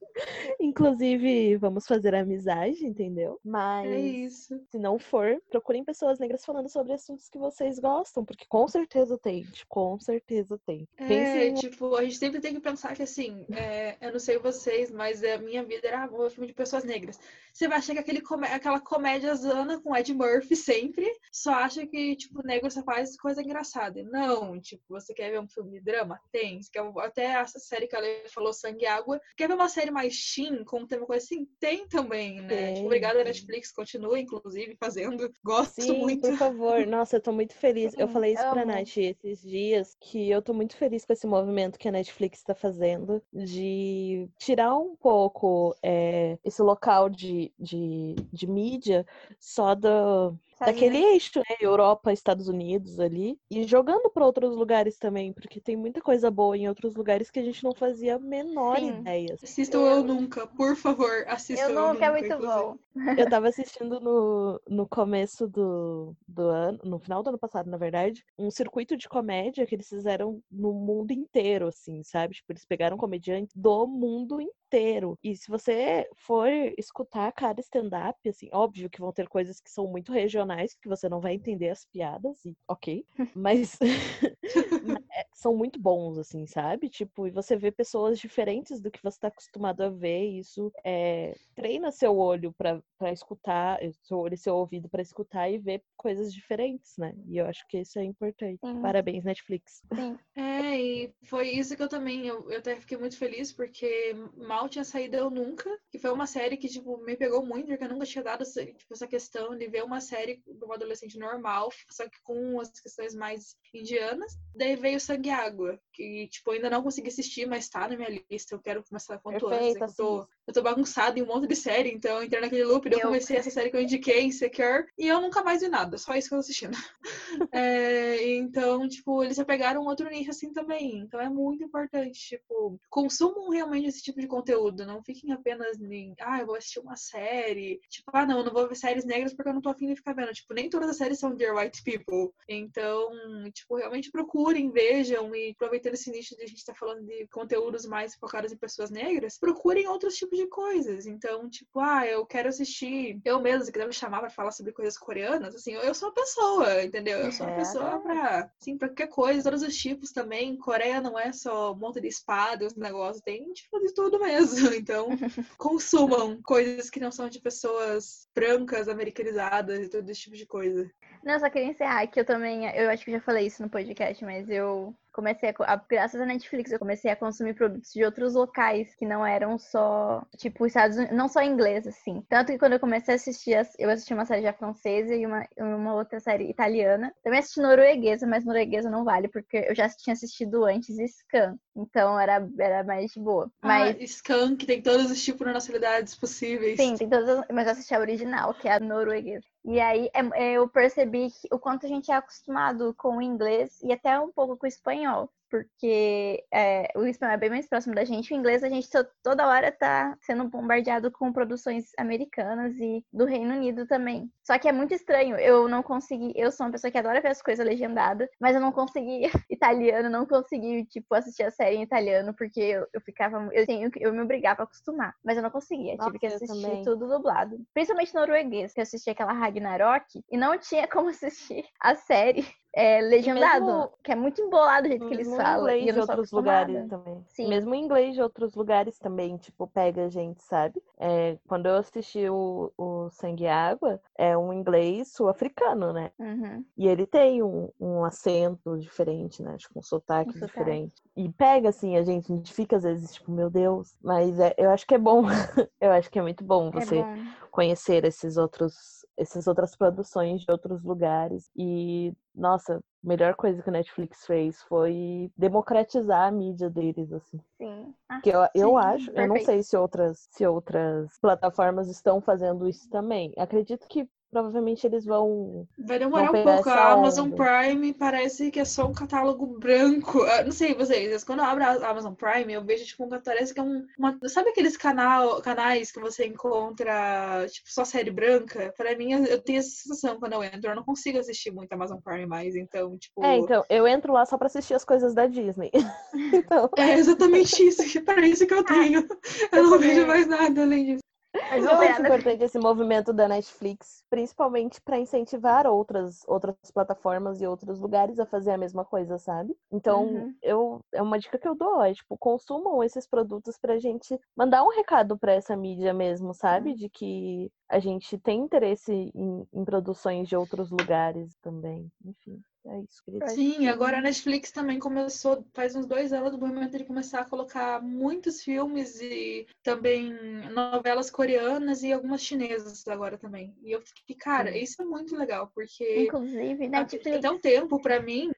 [SPEAKER 2] Inclusive, vamos fazer amizade, entendeu? Mas
[SPEAKER 3] É isso.
[SPEAKER 2] se não for, procurem pessoas negras falando sobre assuntos que vocês gostam, porque com certeza tem, tipo, com certeza tem.
[SPEAKER 3] É,
[SPEAKER 2] Pensem
[SPEAKER 3] tipo, a gente sempre tem que pensar que assim, é, eu não sei vocês, mas a minha vida era um filme de pessoas negras. Você vai achar que aquele comé- aquela comédia zona com Ed Murphy sempre, só acha que, tipo, negro só faz coisa engraçada. Não, tipo, você quer ver um filme de drama? Tem. Você quer até essa série que a Lê falou, Sangue e Água. Quer ver uma série mais teen, com um tema coisa assim? Tem também, né?
[SPEAKER 2] Tem,
[SPEAKER 3] Tipo, obrigada,
[SPEAKER 2] tem.
[SPEAKER 3] Netflix, continua, inclusive, fazendo. Gosto
[SPEAKER 2] Sim,
[SPEAKER 3] muito.
[SPEAKER 2] por favor. Nossa, eu tô muito feliz. Eu falei isso pra. Nath esses dias, que eu tô muito feliz com esse movimento que a Netflix tá fazendo de tirar um pouco é, esse local de, de, de mídia só do,
[SPEAKER 1] Sabe,
[SPEAKER 2] daquele
[SPEAKER 1] né?
[SPEAKER 2] eixo, né? Europa, Estados Unidos ali, e jogando pra outros lugares também, porque tem muita coisa boa em outros lugares que a gente não fazia a menor
[SPEAKER 1] Sim.
[SPEAKER 2] ideia. assim.
[SPEAKER 3] Assistam Eu Nunca, por favor, assistam
[SPEAKER 1] Eu nunca é muito
[SPEAKER 3] inclusive.
[SPEAKER 1] bom.
[SPEAKER 2] Eu tava assistindo no, no começo do, do ano, no final do ano passado, na verdade, um circuito de comédia que eles fizeram no mundo inteiro, assim, sabe? Tipo, eles pegaram comediantes do mundo inteiro. E se você for escutar cada stand-up, assim, óbvio que vão ter coisas que são muito regionais, que você não vai entender as piadas, e ok. Mas é, são muito bons, assim, sabe? Tipo, e você vê pessoas diferentes do que você tá acostumado a ver, e isso é, treina seu olho pra para escutar, seu olho e seu ouvido pra escutar e ver coisas diferentes, né? E eu acho que isso é importante.
[SPEAKER 1] Sim.
[SPEAKER 2] Parabéns, Netflix.
[SPEAKER 1] Sim.
[SPEAKER 3] É, e foi isso que eu também, eu, eu até fiquei muito feliz, porque mal tinha saído Eu Nunca, que foi uma série que, tipo, me pegou muito, porque eu nunca tinha dado tipo, essa questão de ver uma série de uma adolescente normal, só que com as questões mais indianas. Daí veio Sangue e Água, que, tipo, ainda não consegui assistir, mas tá na minha lista, eu quero começar quanto antes,
[SPEAKER 2] Perfeito,
[SPEAKER 3] é que eu tô, eu tô bagunçada em um monte de série, então eu entrei naquele loop, eu comecei essa série que eu indiquei, Insecure, e eu nunca mais vi nada, só isso que eu tô assistindo. É, então, tipo, eles já pegaram um outro nicho assim também. Então é muito importante, tipo, consumam realmente esse tipo de conteúdo. Não fiquem apenas em, ah, eu vou assistir uma série. Tipo, ah, não, eu não vou ver séries negras porque eu não tô afim de ficar vendo. Tipo, nem todas as séries são Dear White People. Então, tipo, realmente procurem, vejam e aproveitando esse nicho de a gente tá falando de conteúdos mais focados em pessoas negras, procurem outros tipos de coisas. Então, tipo, ah, eu quero assistir, eu mesmo, se quiser me chamar pra falar sobre coisas coreanas, assim, eu, sou a pessoa, entendeu? Eu sou a
[SPEAKER 2] É.
[SPEAKER 3] pessoa pra, assim, pra qualquer coisa, todos os tipos também. Coreia não é só um monte de espada, os negócios, tem tipo de tudo mesmo. Então, consumam coisas que não são de pessoas brancas, americanizadas e todo esse tipo de coisa.
[SPEAKER 1] Não, só queria encerrar que eu também, eu acho que já falei isso no podcast, mas eu comecei a, graças à Netflix, eu comecei a consumir produtos de outros locais que não eram só, tipo, Estados Unidos, não só inglês, assim. Tanto que quando eu comecei a assistir, as- eu assisti uma série já francesa e uma, uma outra série italiana. Também assisti norueguesa, mas norueguesa não vale, porque eu já tinha assistido antes Scan. Então era, era mais de boa. Mas
[SPEAKER 3] Ah, Skunk tem todos os tipos de nacionalidades possíveis.
[SPEAKER 1] Sim, tem todas, as- mas eu assisti a original, que é a norueguesa. E aí é- é, eu percebi o quanto a gente é acostumado com o inglês e até um pouco com o espanhol. Porque é, o espanhol é bem mais próximo da gente. O inglês, a gente to- toda hora tá sendo bombardeado com produções americanas e do Reino Unido também. Só que é muito estranho. Eu não consegui. Eu sou uma pessoa que adora ver as coisas legendadas, mas eu não consegui italiano, não consegui, tipo, assistir a série em italiano, porque eu, eu ficava. Eu, tenho, que- eu me obrigava a acostumar. Mas eu não conseguia.
[SPEAKER 2] Nossa,
[SPEAKER 1] tive que assistir tudo dublado. Principalmente norueguês, que eu assisti aquela Ragnarok e não tinha como assistir a série é, legendado.
[SPEAKER 2] mesmo-
[SPEAKER 1] que é muito embolado o jeito que eles
[SPEAKER 2] Mesmo em
[SPEAKER 1] falam.
[SPEAKER 2] inglês de outros lugares também.
[SPEAKER 1] Sim.
[SPEAKER 2] Mesmo em inglês de outros lugares também, tipo, pega a gente, sabe? É, quando eu assisti o, o Sangue e Água, é um inglês sul-africano, né?
[SPEAKER 1] Uhum.
[SPEAKER 2] E ele tem um, um acento diferente, né? Tipo, um sotaque
[SPEAKER 1] Um sotaque.
[SPEAKER 2] diferente. E pega, assim, a gente, a gente fica às vezes, tipo, meu Deus. Mas é- eu acho que é bom. eu acho que é muito bom
[SPEAKER 1] É
[SPEAKER 2] você
[SPEAKER 1] bom.
[SPEAKER 2] conhecer esses outros, essas outras produções de outros lugares. E, nossa, a melhor coisa que a Netflix fez foi democratizar a mídia deles, assim.
[SPEAKER 1] Sim. Ah,
[SPEAKER 2] Que eu, eu
[SPEAKER 3] Sim,
[SPEAKER 2] acho, eu não sei se outras, se outras plataformas estão fazendo isso também. Acredito que provavelmente eles vão.
[SPEAKER 3] Vai demorar
[SPEAKER 2] Vão
[SPEAKER 3] um pouco. A Amazon
[SPEAKER 2] onda.
[SPEAKER 3] Prime parece que é só um catálogo branco. Ah, Não sei vocês, quando eu abro a Amazon Prime, eu vejo tipo um parece que é um. uma- sabe aqueles canal, canais que você encontra, tipo, só série branca? Pra mim, eu eu tenho essa sensação quando eu entro. Eu não consigo assistir muito Amazon Prime mais, então, tipo.
[SPEAKER 2] É, então, eu entro lá só pra assistir as coisas da Disney. então,
[SPEAKER 3] É exatamente isso, que parece que eu tenho. Eu não vejo mais nada além disso.
[SPEAKER 1] Mas
[SPEAKER 2] eu
[SPEAKER 1] não tem
[SPEAKER 2] acho
[SPEAKER 1] nada-
[SPEAKER 2] importante esse movimento da Netflix, principalmente pra incentivar outras, outras plataformas e outros lugares a fazer a mesma coisa, sabe? Então,
[SPEAKER 1] Uhum.
[SPEAKER 2] eu é uma dica que eu dou, é tipo, consumam esses produtos pra gente mandar um recado pra essa mídia mesmo, sabe? De que a gente tem interesse em, em produções de outros lugares também. Enfim, é isso.
[SPEAKER 3] Sim, agora a Netflix também começou, faz uns dois anos, do movimento de começar a colocar muitos filmes e também novelas coreanas e algumas chinesas agora também. E eu fiquei, cara, isso é muito legal, porque
[SPEAKER 1] Inclusive, Netflix.
[SPEAKER 3] até um tempo pra mim,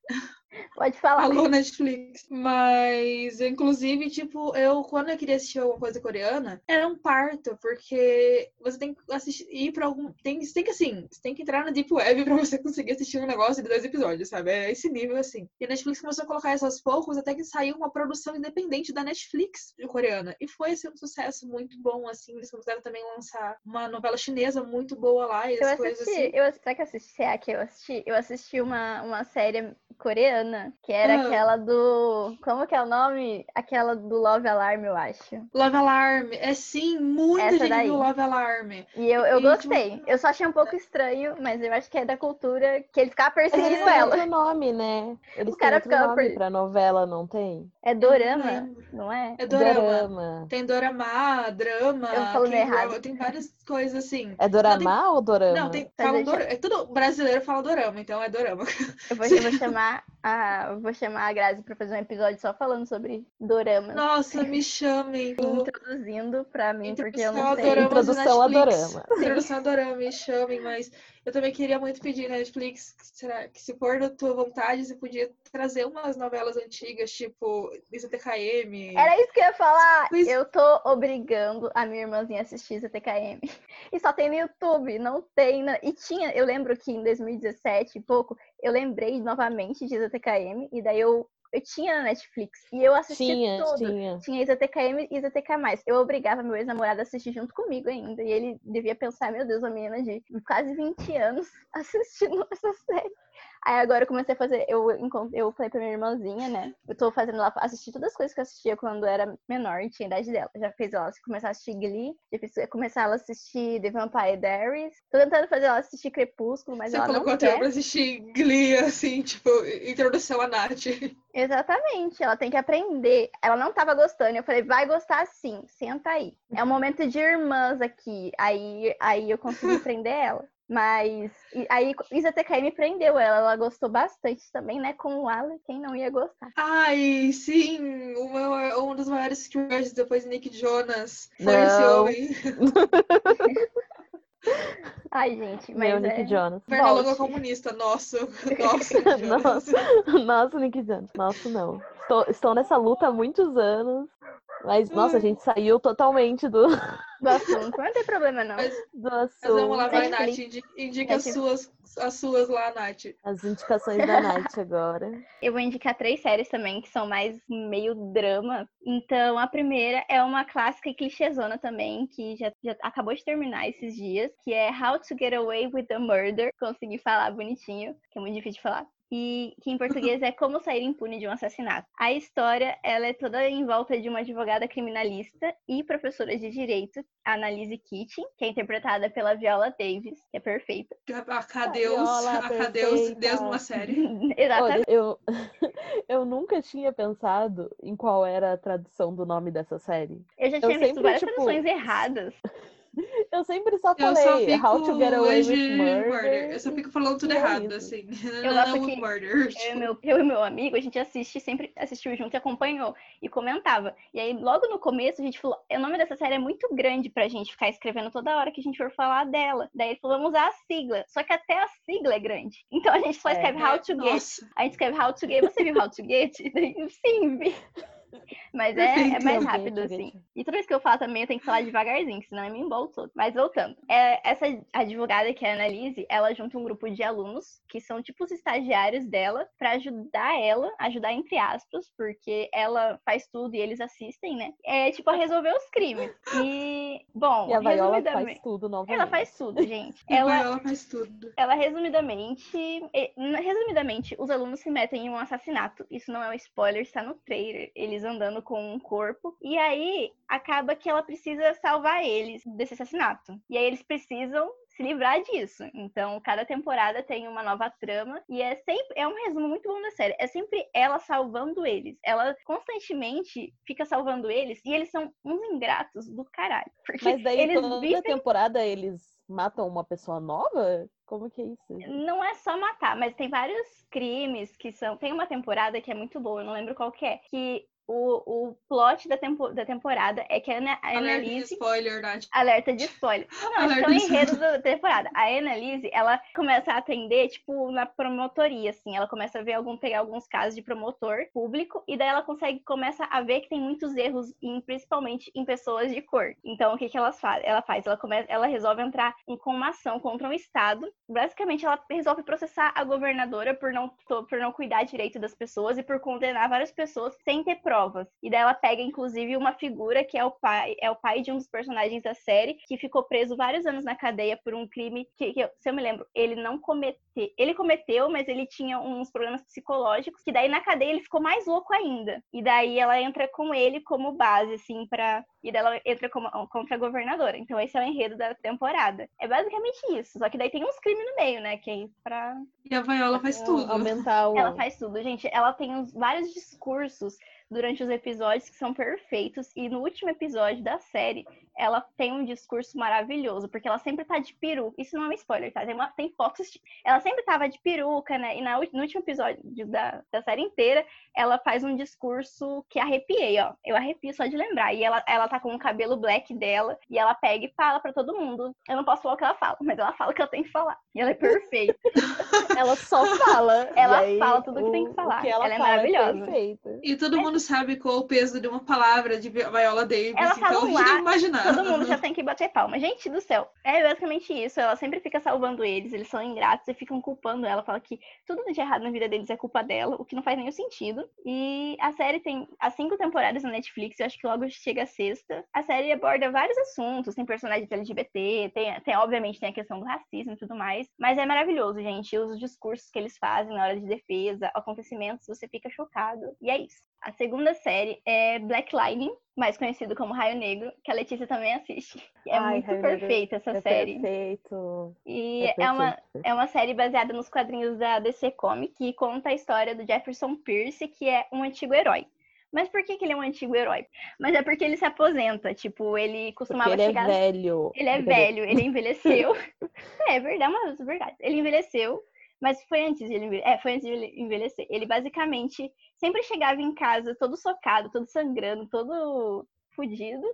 [SPEAKER 1] Pode falar.
[SPEAKER 3] alô Netflix, mas inclusive, tipo, eu quando eu queria assistir alguma coisa coreana, era um parto, porque você tem que assistir, ir pra algum, tem, você tem que assim, você tem que entrar na Deep Web pra você conseguir assistir um negócio de dois episódios, sabe? É esse nível assim. E a Netflix começou a colocar isso aos poucos até que saiu uma produção independente da Netflix de coreana. E foi assim, um sucesso muito bom, assim. Eles começaram também a lançar uma novela chinesa muito boa lá e
[SPEAKER 1] Eu
[SPEAKER 3] as coisas
[SPEAKER 1] assisti,
[SPEAKER 3] assim.
[SPEAKER 1] eu, será que eu assisti? Será que eu assisti? Eu assisti uma, uma série coreana, que era
[SPEAKER 3] Ah.
[SPEAKER 1] aquela do. Como que é o nome? Aquela do Love Alarm, eu acho.
[SPEAKER 3] Love Alarm. É sim, muita
[SPEAKER 1] Essa
[SPEAKER 3] gente
[SPEAKER 1] daí.
[SPEAKER 3] viu Love Alarm.
[SPEAKER 1] E eu, eu
[SPEAKER 3] E,
[SPEAKER 1] gostei. Eu só achei um pouco estranho, mas eu acho que é da cultura que ele ficava perseguindo
[SPEAKER 2] têm
[SPEAKER 1] ela.
[SPEAKER 2] outro nome, né? Eles
[SPEAKER 1] O cara
[SPEAKER 2] outro
[SPEAKER 1] ficava
[SPEAKER 2] nome
[SPEAKER 1] per-
[SPEAKER 2] pra novela, não tem?
[SPEAKER 1] É
[SPEAKER 3] não
[SPEAKER 1] dorama,
[SPEAKER 3] lembro.
[SPEAKER 1] não é?
[SPEAKER 3] É dorama.
[SPEAKER 2] Dorama.
[SPEAKER 3] Tem dorama, drama,
[SPEAKER 1] Eu falando errado.
[SPEAKER 3] tem várias coisas assim.
[SPEAKER 2] É dorama ou dorama?
[SPEAKER 3] Não, tem,
[SPEAKER 1] Mas
[SPEAKER 3] falam
[SPEAKER 1] deixa-
[SPEAKER 3] dora- é tudo brasileiro fala dorama, então é dorama.
[SPEAKER 1] Eu vou, eu vou chamar a. Vou chamar a Grazi pra fazer um episódio só falando sobre dorama.
[SPEAKER 3] Nossa, me chamem.
[SPEAKER 1] Introduzindo pra mim, porque eu não
[SPEAKER 3] a
[SPEAKER 1] sei.
[SPEAKER 2] Introdução a dorama.
[SPEAKER 3] Introdução a dorama, me chamem, mas eu também queria muito pedir Netflix, será que se for da tua vontade, você podia trazer umas novelas antigas, tipo ZTKM.
[SPEAKER 1] Era isso que eu ia falar.
[SPEAKER 3] Mas-
[SPEAKER 1] Eu tô obrigando a minha irmãzinha a assistir ZTKM. E só tem no YouTube, não tem. Na... E tinha, eu lembro que em 2017 e pouco, eu lembrei novamente de ZTKM, e daí eu, eu tinha na Netflix. E eu assisti
[SPEAKER 2] Tinha,
[SPEAKER 1] tudo.
[SPEAKER 2] tinha.
[SPEAKER 1] Tinha ZTKM e ZTK+. Eu obrigava meu ex-namorado a assistir junto comigo ainda. E ele devia pensar, meu Deus, uma menina de quase 20 anos assistindo essa série. Aí agora eu comecei a fazer, eu, eu falei pra minha irmãzinha, né? Eu tô fazendo ela assistir todas as coisas que eu assistia quando eu era menor e tinha a idade dela. Já fiz ela começar a assistir Glee, já fiz começar ela a assistir The Vampire Diaries. Tô tentando fazer ela assistir Crepúsculo, mas
[SPEAKER 3] Você
[SPEAKER 1] ela
[SPEAKER 3] colocou
[SPEAKER 1] não
[SPEAKER 3] até
[SPEAKER 1] quer.
[SPEAKER 3] pra assistir Glee, assim, tipo, introdução a Nath.
[SPEAKER 1] Exatamente, ela tem que aprender. Ela não tava gostando. Eu falei, vai gostar sim, senta aí. É um momento de irmãs aqui. Aí, aí eu consegui prender ela. Mas e- aí Isa TKM prendeu ela, ela gostou bastante também, né? Com o Alan, quem não ia gostar.
[SPEAKER 3] Ai, sim, o meu- um dos maiores crushes depois de Nick Jonas foi esse
[SPEAKER 2] Não.
[SPEAKER 3] homem.
[SPEAKER 1] Ai, gente, mas
[SPEAKER 2] Meu
[SPEAKER 1] é...
[SPEAKER 2] Nick Jonas.
[SPEAKER 3] Pernalonga comunista, nossa, nossa, Nick Jonas.
[SPEAKER 2] Nossa, nossa, Nick Jonas. Nossa, não. Estou, estou nessa luta há muitos anos. Mas, nossa, a gente saiu totalmente do,
[SPEAKER 1] do assunto. Não tem problema, não.
[SPEAKER 3] Mas,
[SPEAKER 2] do
[SPEAKER 3] mas vamos lá,
[SPEAKER 2] assunto.
[SPEAKER 3] vai, Nath, indica as
[SPEAKER 1] Netflix.
[SPEAKER 3] suas, as suas lá, Nath.
[SPEAKER 2] As indicações da Nath agora.
[SPEAKER 1] Eu vou indicar três séries também, que são mais meio drama. Então, a primeira é uma clássica e clichêzona também, que já, já acabou de terminar esses dias, que é How to Get Away with a Murder. Consegui falar bonitinho, que é muito difícil de falar. E que em português é Como Sair Impune de um Assassinato. A história, ela é toda em volta de uma advogada criminalista e professora de direito, a Annalise Keating, que é interpretada pela Viola Davis, que é perfeita.
[SPEAKER 3] A Cadeus,
[SPEAKER 2] Viola
[SPEAKER 3] a Cadeus,
[SPEAKER 2] perfeita.
[SPEAKER 3] Deus numa série.
[SPEAKER 1] Exatamente.
[SPEAKER 2] Olha, eu, eu nunca tinha pensado em qual era a tradução do nome dessa série.
[SPEAKER 1] Eu já
[SPEAKER 2] eu
[SPEAKER 1] tinha visto
[SPEAKER 2] sempre,
[SPEAKER 1] várias
[SPEAKER 2] tipo,
[SPEAKER 1] traduções erradas.
[SPEAKER 2] Eu sempre só
[SPEAKER 3] Eu
[SPEAKER 2] falei
[SPEAKER 3] só fico
[SPEAKER 2] How to Get Away
[SPEAKER 3] hoje
[SPEAKER 2] with Murder.
[SPEAKER 3] Eu só fico falando tudo
[SPEAKER 2] é
[SPEAKER 3] errado,
[SPEAKER 2] isso.
[SPEAKER 3] assim.
[SPEAKER 1] Eu
[SPEAKER 3] Não,
[SPEAKER 1] gosto
[SPEAKER 3] não,
[SPEAKER 1] que
[SPEAKER 3] murder.
[SPEAKER 1] Eu e,
[SPEAKER 3] tipo,
[SPEAKER 1] meu, eu e meu amigo, a gente assiste, sempre assistiu junto e acompanhou e comentava. E aí, logo no começo, a gente falou: o nome dessa série é muito grande pra gente ficar escrevendo toda hora que a gente for falar dela. Daí ele falou: vamos usar a sigla. Só que até a sigla é grande. Então a gente só
[SPEAKER 2] É.
[SPEAKER 1] escreve How to Get.
[SPEAKER 3] Nossa,
[SPEAKER 1] A gente escreve How to Get. Você viu How to Get? Daí, Sim, vi. Mas é, é mais
[SPEAKER 2] Foguete,
[SPEAKER 1] rápido, assim. E toda vez que eu falo também, eu tenho que falar devagarzinho, senão eu me embolo todo. Mas voltando. É, essa advogada, que é a Annalise, ela junta um grupo de alunos, que são tipo os estagiários dela, pra ajudar ela, ajudar entre aspas, porque ela faz tudo e eles assistem, né? É tipo a resolver os crimes. E, bom,
[SPEAKER 2] E a Viola faz tudo novamente.
[SPEAKER 1] Ela faz tudo, gente.
[SPEAKER 3] E
[SPEAKER 1] Ela,
[SPEAKER 3] ela faz tudo.
[SPEAKER 1] ela resumidamente, resumidamente, os alunos se metem em um assassinato. Isso não é um spoiler, está no trailer. Eles andando com um corpo. E aí acaba que ela precisa salvar eles desse assassinato. E aí eles precisam se livrar disso. Então, cada temporada tem uma nova trama e é sempre é um resumo muito bom da série. É sempre ela salvando eles. Ela constantemente fica salvando eles e eles são uns ingratos do caralho. Porque
[SPEAKER 2] Mas daí
[SPEAKER 1] eles
[SPEAKER 2] toda
[SPEAKER 1] vivem
[SPEAKER 2] temporada eles matam uma pessoa nova? Como que é isso?
[SPEAKER 1] Não é só matar, mas tem vários crimes que são. Tem uma temporada que é muito boa, eu não lembro qual que é. Que o, o plot da, tempo, da temporada é que a, Ana, a
[SPEAKER 3] Alerta de spoiler, Nath.
[SPEAKER 1] Alerta de spoiler. Não, é
[SPEAKER 3] Alerta
[SPEAKER 1] o
[SPEAKER 3] de
[SPEAKER 1] enredo da temporada. A Annalise, ela começa a atender, tipo, na promotoria, assim. Ela começa a ver algum, pegar alguns casos de promotor público, e daí ela consegue, começa a ver que tem muitos erros, em, principalmente em pessoas de cor. Então, o que, que ela faz? Ela faz, ela começa, ela resolve entrar em, com uma ação contra um Estado. Basicamente, ela resolve processar a governadora por não, por não cuidar direito das pessoas e por condenar várias pessoas sem ter provas. E daí ela pega, inclusive, uma figura que é o pai, é o pai de um dos personagens da série, que ficou preso vários anos na cadeia por um crime que, que se eu me lembro, ele não cometeu. Ele cometeu, mas ele tinha uns problemas psicológicos, que daí na cadeia ele ficou mais louco ainda. E daí ela entra com ele como base, assim, pra. E daí ela entra como, contra a governadora. Então esse é o enredo da temporada. É basicamente isso. Só que daí tem uns crimes no meio, né? Que é pra
[SPEAKER 3] E a Viola faz tudo.
[SPEAKER 2] Aumentar o.
[SPEAKER 1] ela faz tudo, gente. Ela tem uns, vários discursos durante os episódios que são perfeitos. E no último episódio da série, ela tem um discurso maravilhoso, porque ela sempre tá de peru. Isso não é um spoiler, tá? Tem, uma- tem fotos. de- Ela sempre tava de peruca, né? E na, no último episódio da, da série inteira, ela faz um discurso que arrepiei, ó. Eu arrepio só de lembrar. E ela, ela tá com o cabelo black dela, e ela pega e fala pra todo mundo. Eu não posso falar o que ela fala, mas ela fala o que ela tem que falar. E ela é perfeita.
[SPEAKER 2] Ela só fala.
[SPEAKER 1] Ela
[SPEAKER 2] aí
[SPEAKER 1] fala tudo que
[SPEAKER 2] o-
[SPEAKER 1] tem que falar.
[SPEAKER 2] Que ela,
[SPEAKER 1] Ela é
[SPEAKER 2] fala
[SPEAKER 1] maravilhosa.
[SPEAKER 2] perfeito.
[SPEAKER 3] E todo mundo sabe qual o peso de uma palavra de Viola Davis.
[SPEAKER 1] Ela
[SPEAKER 3] então
[SPEAKER 1] fala
[SPEAKER 3] a gente imaginar.
[SPEAKER 1] Todo mundo já tem que bater palma. Gente do céu. É basicamente isso. Ela sempre fica salvando eles. Eles são ingratos e ficam culpando ela. Fala que tudo de errado na vida deles é culpa dela, o que não faz nenhum sentido. E a série tem as cinco temporadas na Netflix. Eu acho que logo chega a sexta. A série aborda vários assuntos. Tem personagens LGBT, tem, tem obviamente tem a questão do racismo e tudo mais. Mas é maravilhoso, gente. Os discursos que eles fazem na hora de defesa, acontecimentos, você fica chocado. E é isso. A segunda série é Black Lightning, mais conhecido como Raio Negro, que a Letícia também assiste. É
[SPEAKER 2] Ai,
[SPEAKER 1] muito
[SPEAKER 2] Raio Negro
[SPEAKER 1] perfeita essa
[SPEAKER 2] É
[SPEAKER 1] série.
[SPEAKER 2] perfeito.
[SPEAKER 1] E
[SPEAKER 2] É
[SPEAKER 1] é, uma, é uma série baseada nos quadrinhos da DC Comics, que conta a história do Jefferson Pierce, que é um antigo herói. Mas por que, que ele é um antigo herói? Mas é porque ele se aposenta. Tipo, ele costumava
[SPEAKER 2] Porque ele
[SPEAKER 1] chegar.
[SPEAKER 2] é velho.
[SPEAKER 1] Ele é velho, ele envelheceu. é verdade, mas é verdade. Ele envelheceu, mas foi antes de ele envelhecer. É, foi antes de ele envelhecer. Ele basicamente sempre chegava em casa todo socado, todo sangrando, todo fudido.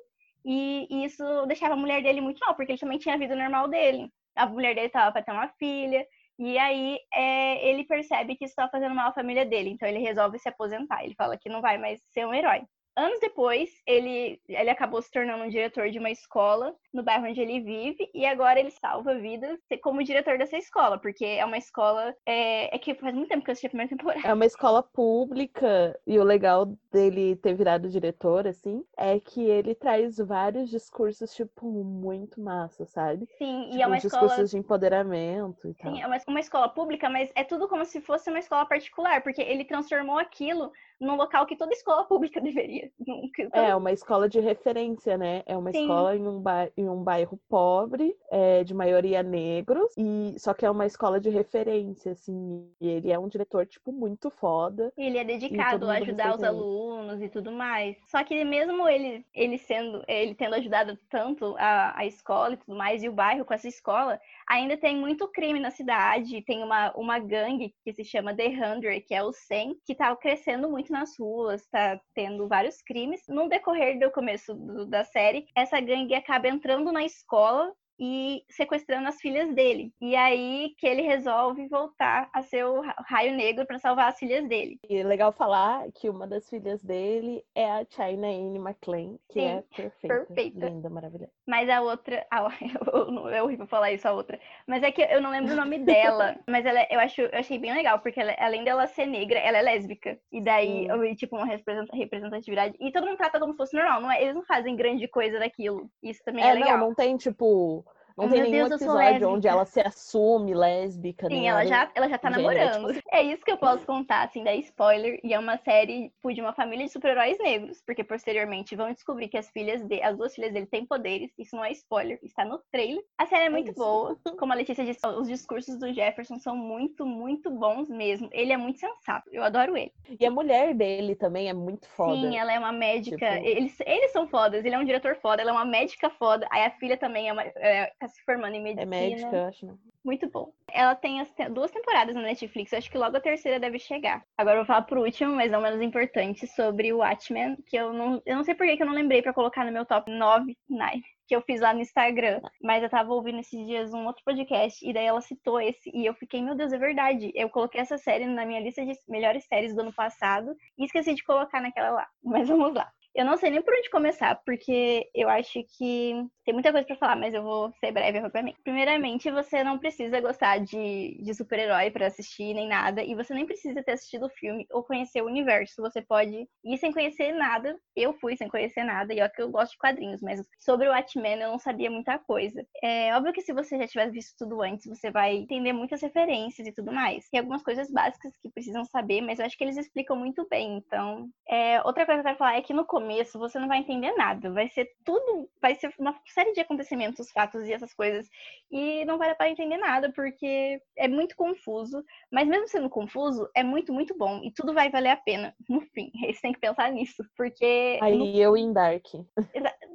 [SPEAKER 1] E, e isso deixava a mulher dele muito mal, porque ele também tinha a vida normal dele. A mulher dele tava pra ter uma filha. E aí é, ele percebe que isso tá fazendo mal à família dele. Então ele resolve se aposentar. Ele fala que não vai mais ser um herói. Anos depois, ele, ele acabou se tornando um diretor de uma escola no bairro onde ele vive, e agora ele salva vidas como diretor dessa escola, porque é uma escola. É, é que faz muito tempo que eu assisti a primeira temporada.
[SPEAKER 2] É uma escola pública e o legal dele ter virado diretor, assim, é que ele traz vários discursos, tipo, muito massa, sabe?
[SPEAKER 1] Sim, e
[SPEAKER 2] Tipo,
[SPEAKER 1] é uma
[SPEAKER 2] discursos
[SPEAKER 1] escola.
[SPEAKER 2] de empoderamento e tal.
[SPEAKER 1] Sim, é uma, uma escola pública, mas é tudo como se fosse uma escola particular, porque ele transformou aquilo num local que toda escola pública deveria. todo-
[SPEAKER 2] É uma escola de referência, né? É uma
[SPEAKER 1] Sim.
[SPEAKER 2] escola em um, ba- em um bairro pobre, é, de maioria negros, e só que é uma escola de referência, assim. E ele é um diretor, tipo, muito foda.
[SPEAKER 1] Ele é dedicado a ajudar os alunos e tudo mais. Só que mesmo ele, ele sendo, ele tendo ajudado tanto a, a escola e tudo mais, e o bairro com essa escola, ainda tem muito crime na cidade. Tem uma, uma gangue que se chama The Hundred, que é o 100, que tá crescendo muito nas ruas, tá tendo vários crimes. No decorrer do começo do- da série, essa gangue acaba entrando na escola e sequestrando as filhas dele. E aí que ele resolve voltar a ser o Raio Negro para salvar as filhas dele.
[SPEAKER 2] E é legal falar que uma das filhas dele é a China Anne McClain, que
[SPEAKER 1] Sim,
[SPEAKER 2] é perfeita,
[SPEAKER 1] perfeita.
[SPEAKER 2] linda, maravilhosa.
[SPEAKER 1] Mas a outra. Ah, é horrível falar isso, a outra. Mas é que eu não lembro o nome dela. Mas ela, eu, acho, eu achei bem legal, porque ela, além dela ser negra, ela é lésbica. E daí, eu vi, tipo, uma representa- representatividade. E todo mundo trata como se fosse normal, não é? Eles não fazem grande coisa daquilo. Isso também é,
[SPEAKER 2] É,
[SPEAKER 1] legal.
[SPEAKER 2] não, não tem, tipo. Não
[SPEAKER 1] Oh,
[SPEAKER 2] tem nenhum
[SPEAKER 1] Deus,
[SPEAKER 2] episódio onde ela se assume lésbica.
[SPEAKER 1] Sim,
[SPEAKER 2] nem
[SPEAKER 1] ela já, ela já tá
[SPEAKER 2] gênero,
[SPEAKER 1] namorando.
[SPEAKER 2] tipo
[SPEAKER 1] É isso que eu posso contar, assim, da spoiler. E é uma série tipo, de uma família de super-heróis negros. Porque posteriormente vão descobrir que as filhas de, as duas filhas dele têm poderes. Isso não é spoiler, está no trailer. A série é muito
[SPEAKER 2] isso.
[SPEAKER 1] boa. Como a Letícia disse, os discursos do Jefferson são muito, muito bons mesmo. Ele é muito sensato. Eu adoro ele.
[SPEAKER 2] E a mulher dele também é muito foda.
[SPEAKER 1] Sim, ela é uma médica.
[SPEAKER 2] Tipo-
[SPEAKER 1] Eles, eles são fodas. Ele é um diretor foda, ela é uma médica foda. Aí a filha também é uma, é, tá se formando em medicina.
[SPEAKER 2] É médica, eu acho. Né?
[SPEAKER 1] Muito bom. Ela tem as te- duas temporadas na Netflix. Eu acho que logo a terceira deve chegar. Agora eu vou falar por último, mas não menos importante, sobre o Watchmen, que eu não, eu não sei por que eu não lembrei pra colocar no meu top 9, 9 que eu fiz lá no Instagram. Mas eu tava ouvindo esses dias um outro podcast e daí ela citou esse e eu fiquei, meu Deus, é verdade. Eu coloquei essa série na minha lista de melhores séries do ano passado e esqueci de colocar naquela lá. Mas vamos lá. Eu não sei nem por onde começar, porque eu acho que tem muita coisa pra falar, mas eu vou ser breve mim. Primeiramente, você não precisa gostar de, de super-herói pra assistir nem nada, e você nem precisa ter assistido o filme ou conhecer o universo. Você pode ir sem conhecer nada. Eu fui sem conhecer nada, e ó que eu gosto de quadrinhos, mas sobre o Watchmen eu não sabia muita coisa. É óbvio que se você já tivesse visto tudo antes, você vai entender muitas referências e tudo mais. Tem algumas coisas básicas que precisam saber, mas eu acho que eles explicam muito bem. Então, é, outra coisa que eu quero falar é que no começo você não vai entender nada. Vai ser tudo, vai ser uma série de acontecimentos, fatos e essas coisas. E não vai dar para entender nada, porque é muito confuso. Mas mesmo sendo confuso, é muito, muito bom. E tudo vai valer a pena no fim. Você tem que pensar nisso. Porque no
[SPEAKER 2] Aí eu em Dark.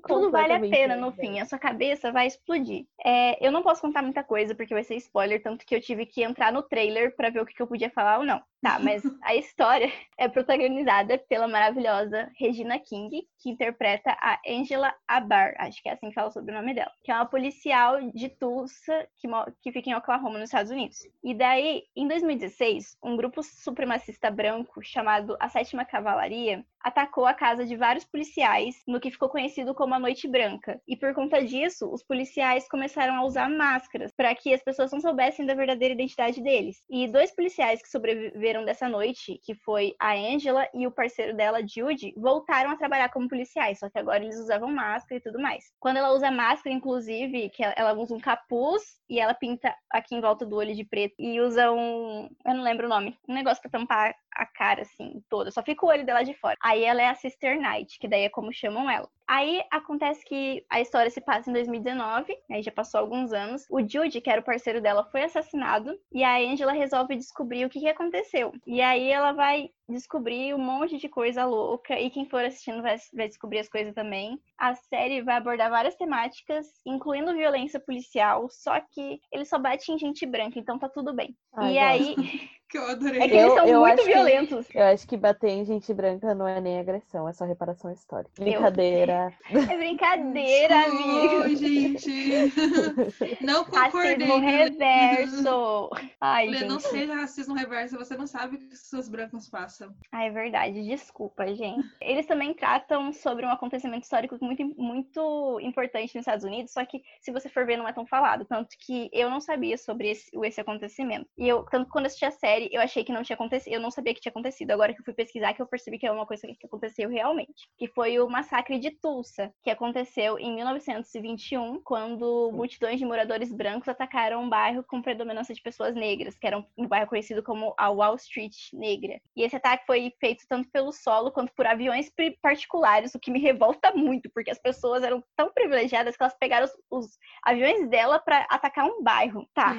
[SPEAKER 1] Tudo vale a pena no
[SPEAKER 2] verdade.
[SPEAKER 1] fim, a sua cabeça vai explodir. É, eu não posso contar muita coisa porque vai ser spoiler, tanto que eu tive que entrar no trailer pra ver o que, que eu podia falar ou não. Tá, mas a história é protagonizada pela maravilhosa Regina King, que interpreta a Angela Abar, acho que é assim que fala sobre o nome dela, que é uma policial de Tulsa que, que fica em Oklahoma, nos Estados Unidos. E daí, em 2016, um grupo supremacista branco chamado a Sétima Cavalaria atacou a casa de vários policiais no que ficou conhecido como a Noite Branca. E por conta disso, os policiais começaram a usar máscaras para que as pessoas não soubessem da verdadeira identidade deles. E dois policiais que sobreviveram dessa noite, que foi a Angela e o parceiro dela, Jude, voltaram a trabalhar como policiais, só que agora eles usavam máscara e tudo mais. Quando ela usa máscara, inclusive, que ela- usa um capuz e ela pinta aqui em volta do olho de preto e usa um, eu não lembro o nome, um negócio para tampar a cara assim toda, só fica o olho dela de fora. Aí ela é a Sister Knight, que daí é como chamam ela. Aí acontece que a história se passa em 2019, aí já passou alguns anos. O Jude, que era o parceiro dela, foi assassinado e a Angela resolve descobrir o que, que aconteceu. E aí ela vai descobrir um monte de coisa louca e quem for assistindo vai, vai descobrir as coisas também. A série vai abordar várias temáticas, incluindo violência policial, só que ele só bate em gente branca, então tá tudo bem.
[SPEAKER 2] Ai,
[SPEAKER 1] e aí,
[SPEAKER 3] Que eu adorei.
[SPEAKER 1] é que
[SPEAKER 2] Eu-
[SPEAKER 1] eles são
[SPEAKER 2] eu
[SPEAKER 1] muito
[SPEAKER 2] acho que-
[SPEAKER 1] violentos.
[SPEAKER 2] Eu acho que bater em gente branca não é nem agressão, é só reparação histórica. Brincadeira.
[SPEAKER 1] É brincadeira, amigo.
[SPEAKER 3] Gente. Não concordei.
[SPEAKER 1] Racismo reverso. Ai,
[SPEAKER 3] Lê, não
[SPEAKER 1] gente.
[SPEAKER 3] seja racismo reverso, você não sabe o que seus brancos passam.
[SPEAKER 1] Ah, é verdade. Desculpa, gente. Eles também tratam sobre um acontecimento histórico muito, muito importante nos Estados Unidos, só que se você for ver, não é tão falado. Tanto que eu não sabia sobre esse, esse acontecimento. E eu, tanto que quando eu assisti a série, eu achei que não tinha acontecido. Eu não sabia que tinha acontecido. Agora que eu fui pesquisar, que eu percebi que é uma coisa que aconteceu realmente. Que foi o massacre de Tulsa, que aconteceu em 1921, quando multidões de moradores brancos atacaram um bairro com predominância de pessoas negras, que era um, bairro conhecido como a Wall Street Negra. E esse ataque foi feito tanto pelo solo quanto por aviões particulares, o que me revolta muito, porque as pessoas eram tão privilegiadas que elas pegaram os, os aviões dela para atacar um bairro. Tá.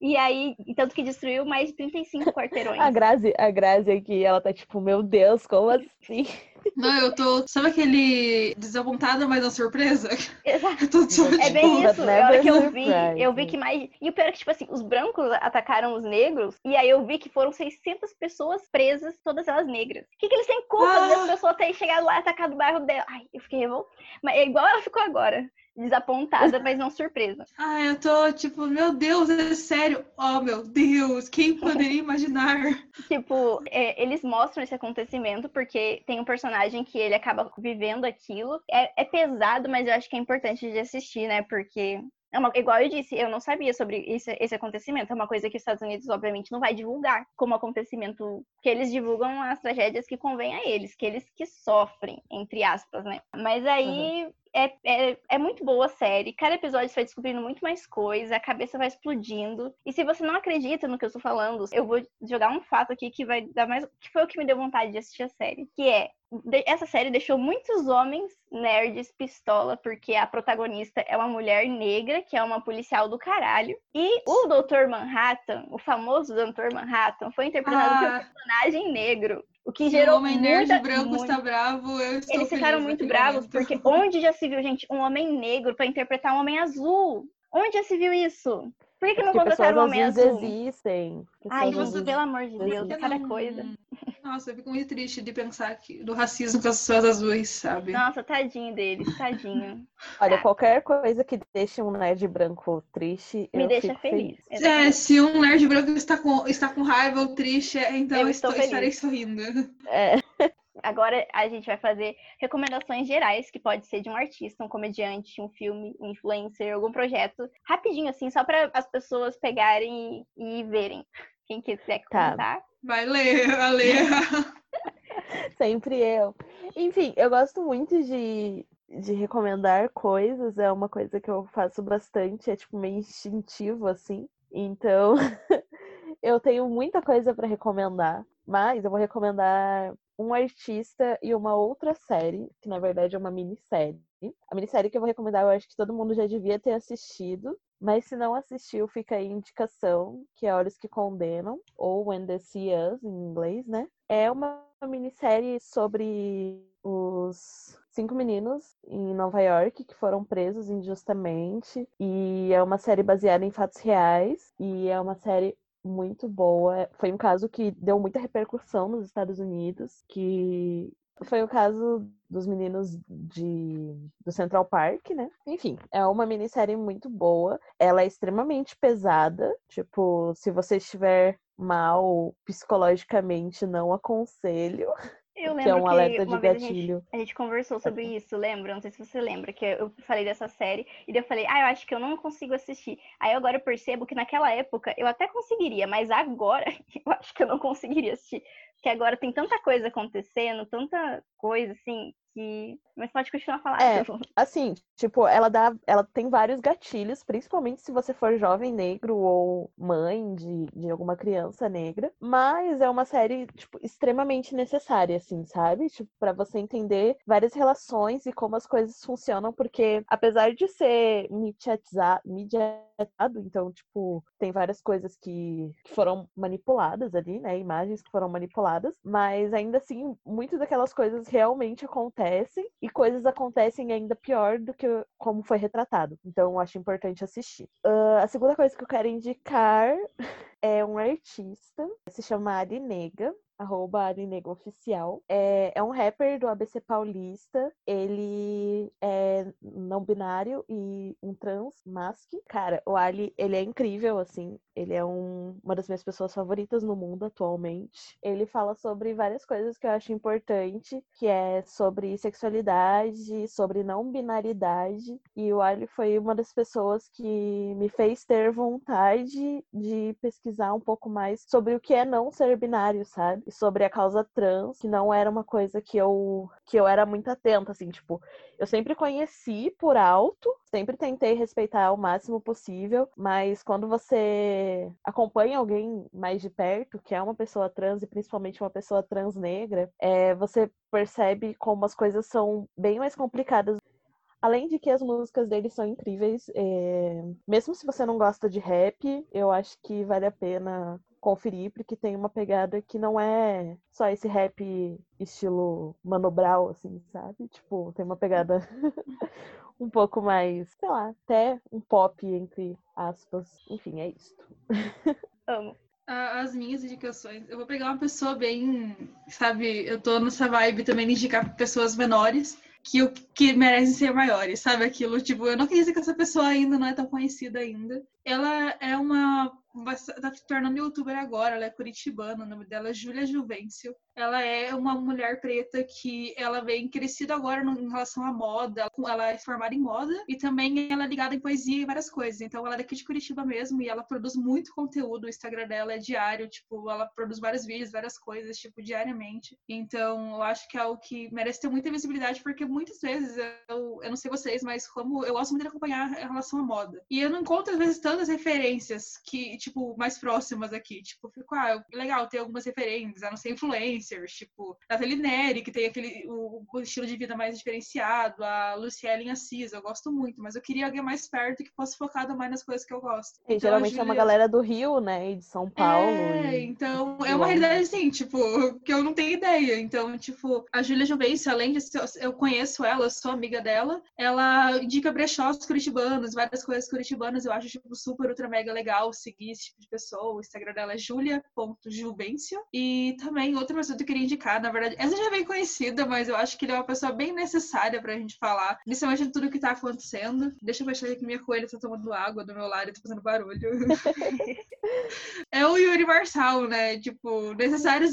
[SPEAKER 1] E aí, tanto que destruiu mais de 35 quarteirões.
[SPEAKER 2] A Grazi, a Grazi aqui, ela tá tipo, meu Deus, como assim?
[SPEAKER 3] Não, eu tô. Sabe aquele desapontada, mas não surpresa?
[SPEAKER 1] Exato.
[SPEAKER 3] Eu tô só,
[SPEAKER 1] É
[SPEAKER 3] tipo,
[SPEAKER 1] bem isso. Na hora que eu vi, eu vi que mais. E o pior é que, tipo assim, os brancos atacaram os negros, e aí eu vi que foram 600 pessoas presas, todas elas negras. O que, que eles têm culpa
[SPEAKER 3] Ah.
[SPEAKER 1] das pessoas terem chegado lá e atacado o bairro dela? Ai, eu fiquei revoltada. Mas é igual ela ficou agora. Desapontada, mas não surpresa.
[SPEAKER 3] Ah, eu tô tipo, meu Deus, é sério? Oh, meu Deus, quem poderia imaginar?
[SPEAKER 1] tipo, é, eles mostram esse acontecimento porque tem um personagem que ele acaba vivendo aquilo. É, é pesado, mas eu acho que é importante de assistir, né? Porque é uma, igual eu disse, eu não sabia sobre esse, esse, acontecimento. É uma coisa que os Estados Unidos, obviamente, não vai divulgar como acontecimento. Que eles divulgam as tragédias que convêm a eles, que eles que sofrem, entre aspas, né? Mas aí uhum. É, é, é, muito boa a série. Cada episódio você vai descobrindo muito mais coisa, a cabeça vai explodindo. E se você não acredita no que eu estou falando, eu vou jogar um fato aqui que vai dar mais. que foi o que me deu vontade de assistir a série. Que é. Essa série deixou muitos homens nerds pistola, porque a protagonista é uma mulher negra, que é uma policial do caralho. E o Dr. Manhattan, o famoso Dr. Manhattan, foi interpretado ah. por um personagem negro. O que gerou
[SPEAKER 3] o homem
[SPEAKER 1] muita,
[SPEAKER 3] nerd branco muito... está bravo, eu estou
[SPEAKER 1] Eles ficaram muito bravos momento. porque onde já se viu, gente, um homem negro para interpretar um homem azul? Onde já se viu isso? Por que, que não contrataram um homem azul?
[SPEAKER 2] existem.
[SPEAKER 1] Ai, pelo amor de Deus, cada coisa.
[SPEAKER 3] Nossa, eu fico muito triste de pensar que, do racismo com as pessoas azuis, sabe?
[SPEAKER 1] Nossa, tadinho deles, tadinho.
[SPEAKER 2] Olha, ah. qualquer coisa que deixe um nerd branco triste,
[SPEAKER 1] me deixa
[SPEAKER 2] feliz.
[SPEAKER 1] feliz.
[SPEAKER 3] É, se um nerd branco está com, está com raiva ou triste, então eu estou, estarei sorrindo.
[SPEAKER 2] É.
[SPEAKER 1] Agora a gente vai fazer recomendações gerais, que pode ser de um artista, um comediante, um filme, um influencer, algum projeto. Rapidinho, assim, só para as pessoas pegarem e, e verem. Quem quiser contar.
[SPEAKER 3] Tá. Vai ler, a ler.
[SPEAKER 2] Sempre eu. Enfim, eu gosto muito de, de recomendar coisas, é uma coisa que eu faço bastante, é tipo meio instintivo, assim. Então, eu tenho muita coisa para recomendar, mas eu vou recomendar um artista e uma outra série, que na verdade é uma minissérie. A minissérie que eu vou recomendar, eu acho que todo mundo já devia ter assistido, mas se não assistiu, fica aí a indicação, que é Olhos que Condenam, ou When the See Us, em inglês, né? É uma minissérie sobre os cinco meninos em Nova York que foram presos injustamente. E é uma série baseada em fatos reais. E é uma série muito boa. Foi um caso que deu muita repercussão nos Estados Unidos, que foi o caso dos meninos de do Central Park, né? Enfim, é uma minissérie muito boa. Ela é extremamente pesada. Tipo, se você estiver mal psicologicamente, não aconselho.
[SPEAKER 1] Eu lembro que é um alerta de gatilho. A gente, a gente, conversou sobre isso, lembra? Não sei se você lembra, que eu falei dessa série, e daí eu falei, ah, eu acho que eu não consigo assistir. Aí agora eu percebo que naquela época eu até conseguiria, mas agora eu acho que eu não conseguiria assistir. Porque agora tem tanta coisa acontecendo, tanta coisa, assim, Mas pode continuar falar.
[SPEAKER 2] É, assim, tipo, ela dá. Ela tem vários gatilhos, principalmente se você for jovem negro ou mãe de, de alguma criança negra. Mas é uma série, tipo, extremamente necessária, assim, sabe? Tipo, pra você entender várias relações e como as coisas funcionam, porque apesar de ser mediatizado, então, tipo, tem várias coisas que, que foram manipuladas ali, né? Imagens que foram manipuladas, mas ainda assim, muitas daquelas coisas realmente acontecem e coisas acontecem ainda pior do que como foi retratado. Então, acho importante assistir. Uh, a segunda coisa que eu quero indicar é um artista, se chama Ari Nega arroba Arinego Oficial. É, é um rapper do ABC Paulista. Ele é não binário e um trans mask. Cara, o Ali, ele é incrível, assim. Ele é um, uma das minhas pessoas favoritas no mundo atualmente. Ele fala sobre várias coisas que eu acho importante, que é sobre sexualidade, sobre não binaridade. E o Ali foi uma das pessoas que me fez ter vontade de pesquisar um pouco mais sobre o que é não ser binário, sabe? Sobre a causa trans, que não era uma coisa que eu que eu era muito atenta, assim, tipo, eu sempre conheci por alto, sempre tentei respeitar ao máximo possível, mas quando você acompanha alguém mais de perto, que é uma pessoa trans e principalmente uma pessoa trans negra, é, você percebe como as coisas são bem mais complicadas. Além de que as músicas dele são incríveis, é... mesmo se você não gosta de rap, eu acho que vale a pena conferir, porque tem uma pegada que não é só esse rap estilo manobral, assim, sabe? Tipo, tem uma pegada um pouco mais, sei lá, até um pop, entre aspas. Enfim, é isso.
[SPEAKER 1] Amo.
[SPEAKER 3] As minhas indicações, eu vou pegar uma pessoa bem, sabe, eu tô nessa vibe também de indicar pessoas menores. que, que merecem ser maiores, sabe? Aquilo, tipo, eu não queria dizer que essa pessoa ainda não é tão conhecida ainda. Ela é uma tá se tornando youtuber agora, ela é curitibana, o nome dela é Júlia Juvencio. Ela é uma mulher preta que ela vem crescida agora em relação à moda. Ela é formada em moda e também ela é ligada em poesia e várias coisas. Então ela é daqui de Curitiba mesmo e ela produz muito conteúdo. O Instagram dela é diário, tipo, ela produz vários vídeos, várias coisas, tipo, diariamente. Então eu acho que é algo que merece ter muita visibilidade porque muitas vezes eu, eu não sei vocês, mas como eu gosto muito de acompanhar em relação à moda. E eu não encontro às vezes tantas referências que, tipo, mais próximas aqui. Tipo, fico, ah, legal ter algumas referências, a não ser influencers, tipo, Nathalie Neri, que tem aquele o, o, estilo de vida mais diferenciado, a Luciele Assis, eu gosto muito, mas eu queria alguém mais perto que fosse focado mais nas coisas que eu gosto.
[SPEAKER 2] E então, geralmente Julia... é uma galera do Rio, né, e de São Paulo.
[SPEAKER 3] É,
[SPEAKER 2] e...
[SPEAKER 3] então é uma realidade assim, tipo, que eu não tenho ideia. Então, tipo, a Júlia Juvencio, além de eu conheço ela, eu sou amiga dela, ela indica brechós curitibanos, várias coisas curitibanas, eu acho, tipo, super, ultra, mega legal seguir esse tipo de pessoa. O Instagram dela é julia.juvencio. E também outra pessoa que eu queria indicar, na verdade, essa já é bem conhecida, mas eu acho que ele é uma pessoa bem necessária pra gente falar, principalmente de tudo que tá acontecendo. Deixa eu fechar que minha coelha tá tomando água do meu lado e tá fazendo barulho. é o Yuri Marçal, né? Tipo, necessário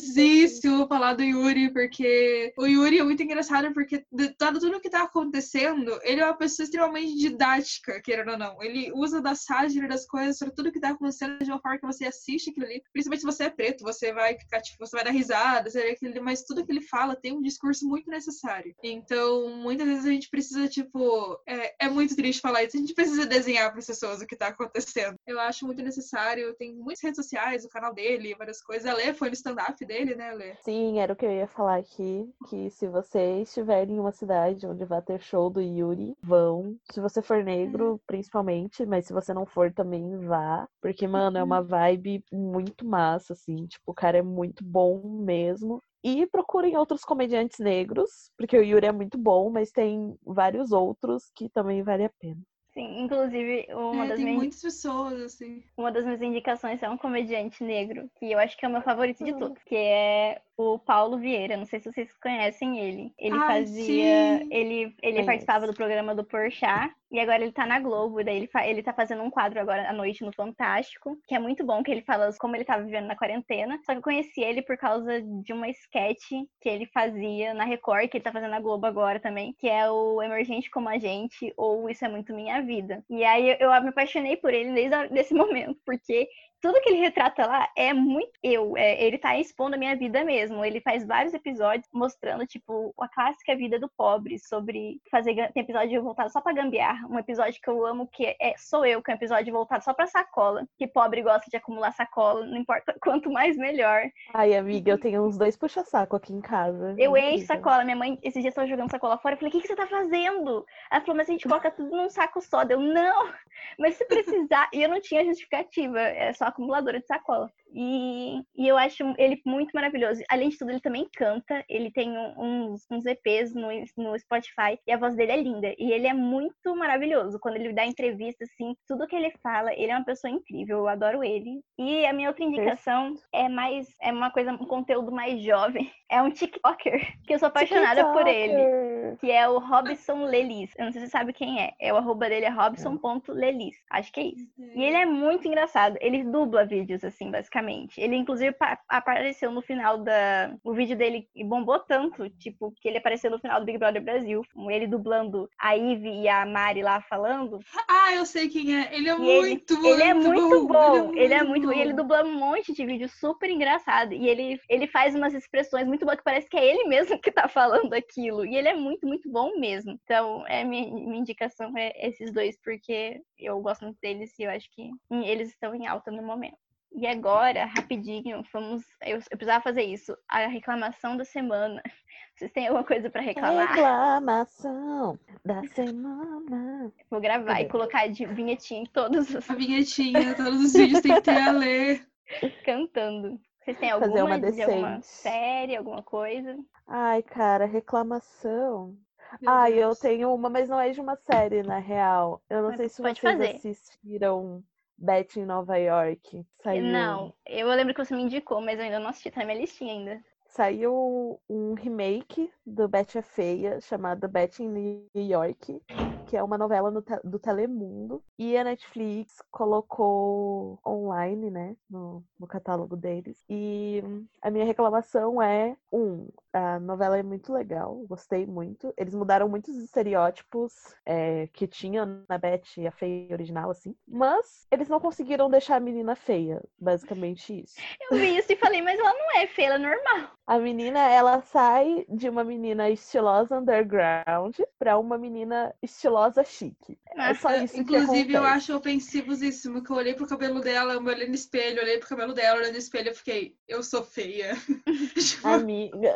[SPEAKER 3] falar do Yuri, porque o Yuri é muito engraçado, porque de tudo que tá acontecendo, ele é uma pessoa extremamente didática, querendo ou não. Ele usa da sátira das coisas para tudo que tá acontecendo de uma forma que você assiste aquilo ali. Principalmente se você é preto, você vai ficar, tipo, você vai dar risada, você vai aquilo mas tudo que ele fala tem um discurso muito necessário. Então, muitas vezes a gente precisa, tipo, é, é muito triste falar isso, a gente precisa desenhar para as pessoas o que tá acontecendo. Eu acho muito necessário, tem muitas redes sociais, o canal dele, várias coisas. A Lê foi no stand-up dele, né, Lê?
[SPEAKER 2] Sim, era o que eu ia falar aqui, que se você estiver em uma cidade onde vai ter show do Yuri, vão. Se você for negro, principalmente, mas se você não for também vá, porque, mano, é uma uhum. vibe muito massa, assim, tipo, o cara é muito bom mesmo. E procurem outros comediantes negros, porque o Yuri é muito bom, mas tem vários outros que também vale a pena.
[SPEAKER 1] Sim, inclusive uma
[SPEAKER 3] é,
[SPEAKER 1] das
[SPEAKER 3] tem
[SPEAKER 1] minhas...
[SPEAKER 3] muitas pessoas, assim.
[SPEAKER 1] Uma das minhas indicações é um comediante negro, que eu acho que é o meu favorito de todos, que é o Paulo Vieira. Não sei se vocês conhecem ele. Ele
[SPEAKER 3] Ai,
[SPEAKER 1] fazia.
[SPEAKER 3] Sim.
[SPEAKER 1] Ele, ele participava do programa do Porchat. E agora ele tá na Globo, e daí ele, ele tá fazendo um quadro agora à noite no Fantástico, que é muito bom, que ele fala como ele tava vivendo na quarentena. Só que eu conheci ele por causa de uma sketch que ele fazia na Record, que ele tá fazendo na Globo agora também, que é o Emergente como a Gente, ou Isso é Muito Minha Vida. E aí eu, eu me apaixonei por ele desde esse momento, porque tudo que ele retrata lá é muito eu. É, ele tá expondo a minha vida mesmo. Ele faz vários episódios mostrando, tipo, a clássica vida do pobre, sobre fazer. Tem episódio voltado só pra gambiar. Um episódio que eu amo, que é Sou Eu, que é um episódio voltado só pra sacola. Que pobre gosta de acumular sacola, não importa quanto mais melhor.
[SPEAKER 2] Ai, amiga, eu tenho uns dois puxa-saco aqui em casa.
[SPEAKER 1] Eu encho sacola. Minha mãe, esses dias, tava jogando sacola fora. Eu falei, o que, que você tá fazendo? Ela falou, mas a gente coloca tudo num saco só. Eu, não, mas se precisar. e eu não tinha justificativa, é só acumuladora de sacola. E, e eu acho ele muito maravilhoso. Além de tudo, ele também canta. Ele tem uns, uns EPs no, no Spotify e a voz dele é linda. E ele é muito maravilhoso. Quando ele dá entrevista, assim, tudo que ele fala, ele é uma pessoa incrível. Eu adoro ele. E a minha outra indicação é mais é uma coisa, um conteúdo mais jovem. É um TikToker que eu sou apaixonada TikToker. por ele. Que é o Robson Lelis. Eu não sei se você sabe quem é. É o arroba dele é robson.lelis. Acho que é isso. E ele é muito engraçado. Ele dubla vídeos, assim, basicamente basicamente. Ele, inclusive, apareceu no final da. O vídeo dele bombou tanto, tipo, que ele apareceu no final do Big Brother Brasil. Ele dublando a Ivy e a Mari lá falando.
[SPEAKER 3] Ah, eu sei quem é. Ele é muito,
[SPEAKER 1] ele, ele é muito bom.
[SPEAKER 3] Ele é muito,
[SPEAKER 1] ele é muito bom. E ele dubla um monte de vídeo super engraçado. E ele, ele faz umas expressões muito boas que parece que é ele mesmo que tá falando aquilo. E ele é muito, muito bom mesmo. Então, é minha, minha indicação é esses dois, porque eu gosto muito deles e eu acho que eles estão em alta no momento. E agora, rapidinho, vamos. Eu, eu, precisava fazer isso. A reclamação da semana. Vocês têm alguma coisa para reclamar?
[SPEAKER 2] Reclamação da semana.
[SPEAKER 1] Vou gravar Cadê? e colocar de vinhetinha em todos os.
[SPEAKER 3] A vinhetinha, todos os vídeos tem que ter a ler.
[SPEAKER 1] Cantando. Vocês têm alguma,
[SPEAKER 2] Fazer uma
[SPEAKER 1] de alguma série, alguma coisa?
[SPEAKER 2] Ai, cara, reclamação. Meu Ai, Deus. eu tenho uma, mas não é de uma série, na real. Eu não mas sei se vocês fazer. assistiram Beth em Nova York. Saiu...
[SPEAKER 1] Não, eu lembro que você me indicou, mas eu ainda não assisti, tá na minha listinha ainda.
[SPEAKER 2] saiu um remake do Betty a Feia, chamado Betty em New York, que é uma novela te do Telemundo. E a Netflix colocou online, né, no, no catálogo deles. E a minha reclamação é, um, a novela é muito legal, gostei muito. Eles mudaram muitos estereótipos é, que tinha na Betty a Feia original, assim. Mas eles não conseguiram deixar a menina feia, basicamente isso.
[SPEAKER 1] Eu vi isso e falei, mas ela não é feia, ela é normal.
[SPEAKER 2] A menina, ela sai de uma menina estilosa underground pra uma menina estilosa chique. É só isso
[SPEAKER 3] Inclusive, eu acho ofensivosíssimo que eu olhei pro cabelo dela, eu olhei no espelho, olhei pro cabelo dela, olhei no espelho, eu fiquei, eu sou feia.
[SPEAKER 2] Amiga.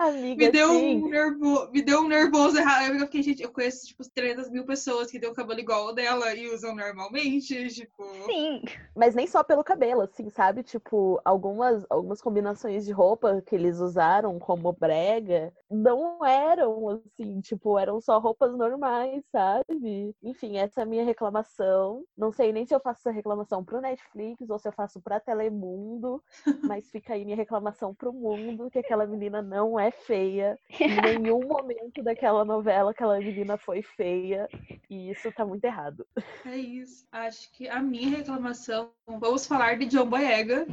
[SPEAKER 2] Amiga,
[SPEAKER 3] me deu,
[SPEAKER 2] sim.
[SPEAKER 3] um nervo... me deu um nervoso errado. Eu fiquei, gente, eu conheço, tipo, 300 mil pessoas que têm o cabelo igual ao dela e usam normalmente, tipo...
[SPEAKER 1] Sim.
[SPEAKER 2] Mas nem só pelo cabelo, assim, sabe? Tipo, algumas, algumas combinações de roupa que eles usaram como brega não eram, assim, tipo, eram só roupas normais, sabe? Enfim, essa é a minha reclamação. Não sei nem se eu faço essa reclamação pro Netflix ou se eu faço pra Telemundo, mas fica aí minha reclamação pro mundo que aquela menina não é feia. Em nenhum momento daquela novela aquela menina foi feia. E isso tá muito errado.
[SPEAKER 3] É isso. Acho que a minha reclamação. Vamos falar de John Boyega,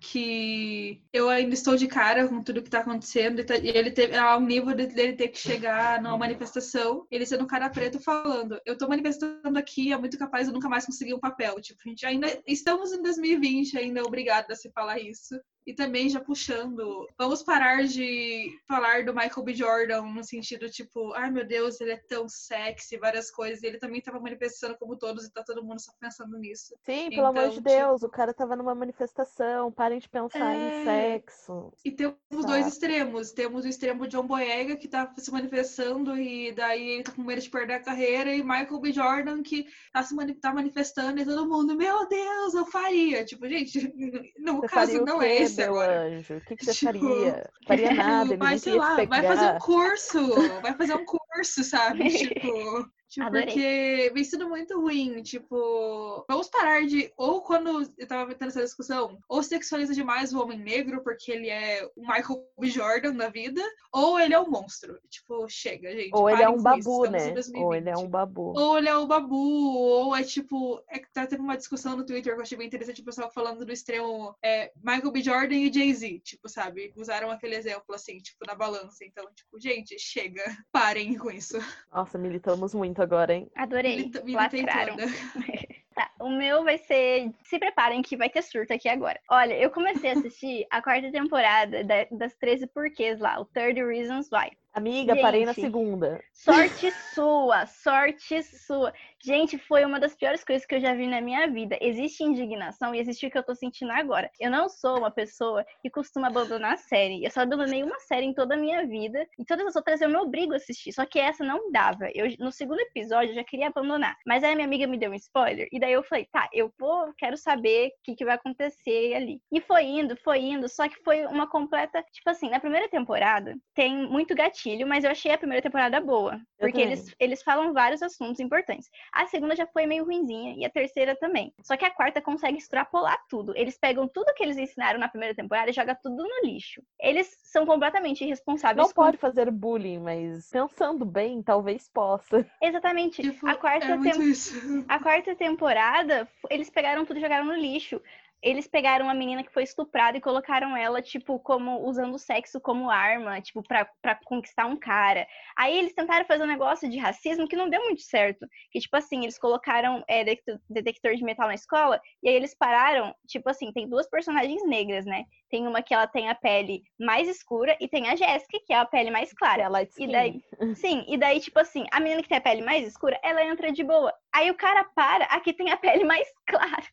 [SPEAKER 3] que eu ainda estou de cara com tudo que tá acontecendo. E ele teve ao nível dele ter que chegar numa manifestação, ele sendo um cara preto falando: Eu tô manifestando aqui, é muito capaz, eu nunca mais consegui um papel. Tipo, a gente ainda estamos em 2020, ainda é obrigada a se falar isso. E também já puxando, vamos parar de falar do Michael B. Jordan no sentido tipo, ai meu Deus, ele é tão sexy, várias coisas. E ele também tava manifestando como todos e tá todo mundo só pensando nisso.
[SPEAKER 2] Sim, pelo amor
[SPEAKER 3] Então,
[SPEAKER 2] de
[SPEAKER 3] tipo-
[SPEAKER 2] Deus, o cara tava numa manifestação, parem de pensar
[SPEAKER 3] É.
[SPEAKER 2] em sexo.
[SPEAKER 3] E temos
[SPEAKER 2] Sabe?
[SPEAKER 3] dois extremos. Temos o extremo John Boyega, que tá se manifestando e daí ele tá com medo de perder a carreira, e Michael B. Jordan, que tá se mani- tá manifestando e todo mundo, meu Deus, eu faria. Tipo, gente, no
[SPEAKER 2] Você
[SPEAKER 3] caso não é
[SPEAKER 2] meu
[SPEAKER 3] agora.
[SPEAKER 2] anjo? O que, que você
[SPEAKER 3] Tipo,
[SPEAKER 2] faria? Faria nada, ele
[SPEAKER 3] Vai,
[SPEAKER 2] não
[SPEAKER 3] sei lá, vai fazer um curso, vai fazer um curso, sabe? Tipo, tipo,
[SPEAKER 1] Adorei.
[SPEAKER 3] porque vem sendo muito ruim, tipo, vamos parar de, ou quando eu tava tendo essa discussão, ou sexualiza demais o homem negro porque ele é o Michael B. Jordan da vida, ou ele é um monstro. Tipo, chega, gente.
[SPEAKER 2] Ou ele é um
[SPEAKER 3] isso,
[SPEAKER 2] babu, né?
[SPEAKER 3] 2020.
[SPEAKER 2] Ou ele é um babu.
[SPEAKER 3] Ou ele é o babu, ou é tipo. É que tá tendo uma discussão no Twitter que eu achei bem interessante, o pessoal falando do extremo é, Michael B. Jordan e Jay-Z, tipo, sabe? Usaram aquele exemplo assim, tipo, na balança. Então, tipo, gente, chega. Parem com isso.
[SPEAKER 2] Nossa, militamos muito agora, hein?
[SPEAKER 1] Adorei.
[SPEAKER 3] Toda.
[SPEAKER 1] Tá, o meu vai ser. Se preparem que vai ter surto aqui agora. Olha, eu comecei a assistir a quarta temporada da- das 13 porquês lá, o 30 Reasons Why.
[SPEAKER 2] Amiga, parei na
[SPEAKER 1] Gente.
[SPEAKER 2] segunda.
[SPEAKER 1] Sorte sua, sorte sua. Gente, foi uma das piores coisas que eu já vi na minha vida. Existe indignação e existe o que eu tô sentindo agora. Eu não sou uma pessoa que costuma abandonar a série. Eu só abandonei uma série em toda a minha vida. E todas as outras eu me obrigo a assistir. Só que essa não dava. Eu, no segundo episódio eu já queria abandonar. Mas aí a minha amiga me deu um spoiler. E daí eu falei, tá, eu vou, quero saber o que, que vai acontecer ali. E foi indo, foi indo. Só que foi uma completa. Tipo assim, na primeira temporada tem muito gatilho, mas eu achei a primeira temporada boa.
[SPEAKER 2] Eu
[SPEAKER 1] Porque
[SPEAKER 2] também.
[SPEAKER 1] eles, eles falam vários assuntos importantes. A segunda já foi meio ruinzinha e a terceira também. Só que a quarta consegue extrapolar tudo. Eles pegam tudo que eles ensinaram na primeira temporada e jogam tudo no lixo. Eles são completamente irresponsáveis
[SPEAKER 2] Não
[SPEAKER 1] com
[SPEAKER 2] pode fazer bullying, mas pensando bem, talvez possa.
[SPEAKER 1] Exatamente.
[SPEAKER 3] Tipo,
[SPEAKER 1] a quarta
[SPEAKER 3] é
[SPEAKER 1] tem-. A quarta temporada, eles pegaram tudo e jogaram no lixo. Eles pegaram uma menina que foi estuprada e colocaram ela, tipo, como usando o sexo como arma, tipo, pra, pra conquistar um cara. Aí eles tentaram fazer um negócio de racismo que não deu muito certo. Que, tipo assim, eles colocaram é, detector, de metal na escola, e aí eles pararam, tipo assim, tem duas personagens negras, né? Tem uma que ela tem a pele mais escura e tem a Jéssica, que é a pele mais clara.
[SPEAKER 2] É light
[SPEAKER 1] E daí, sim, e daí, tipo assim, a menina que tem a pele mais escura, ela entra de boa. Aí o cara para, aqui tem a pele mais clara.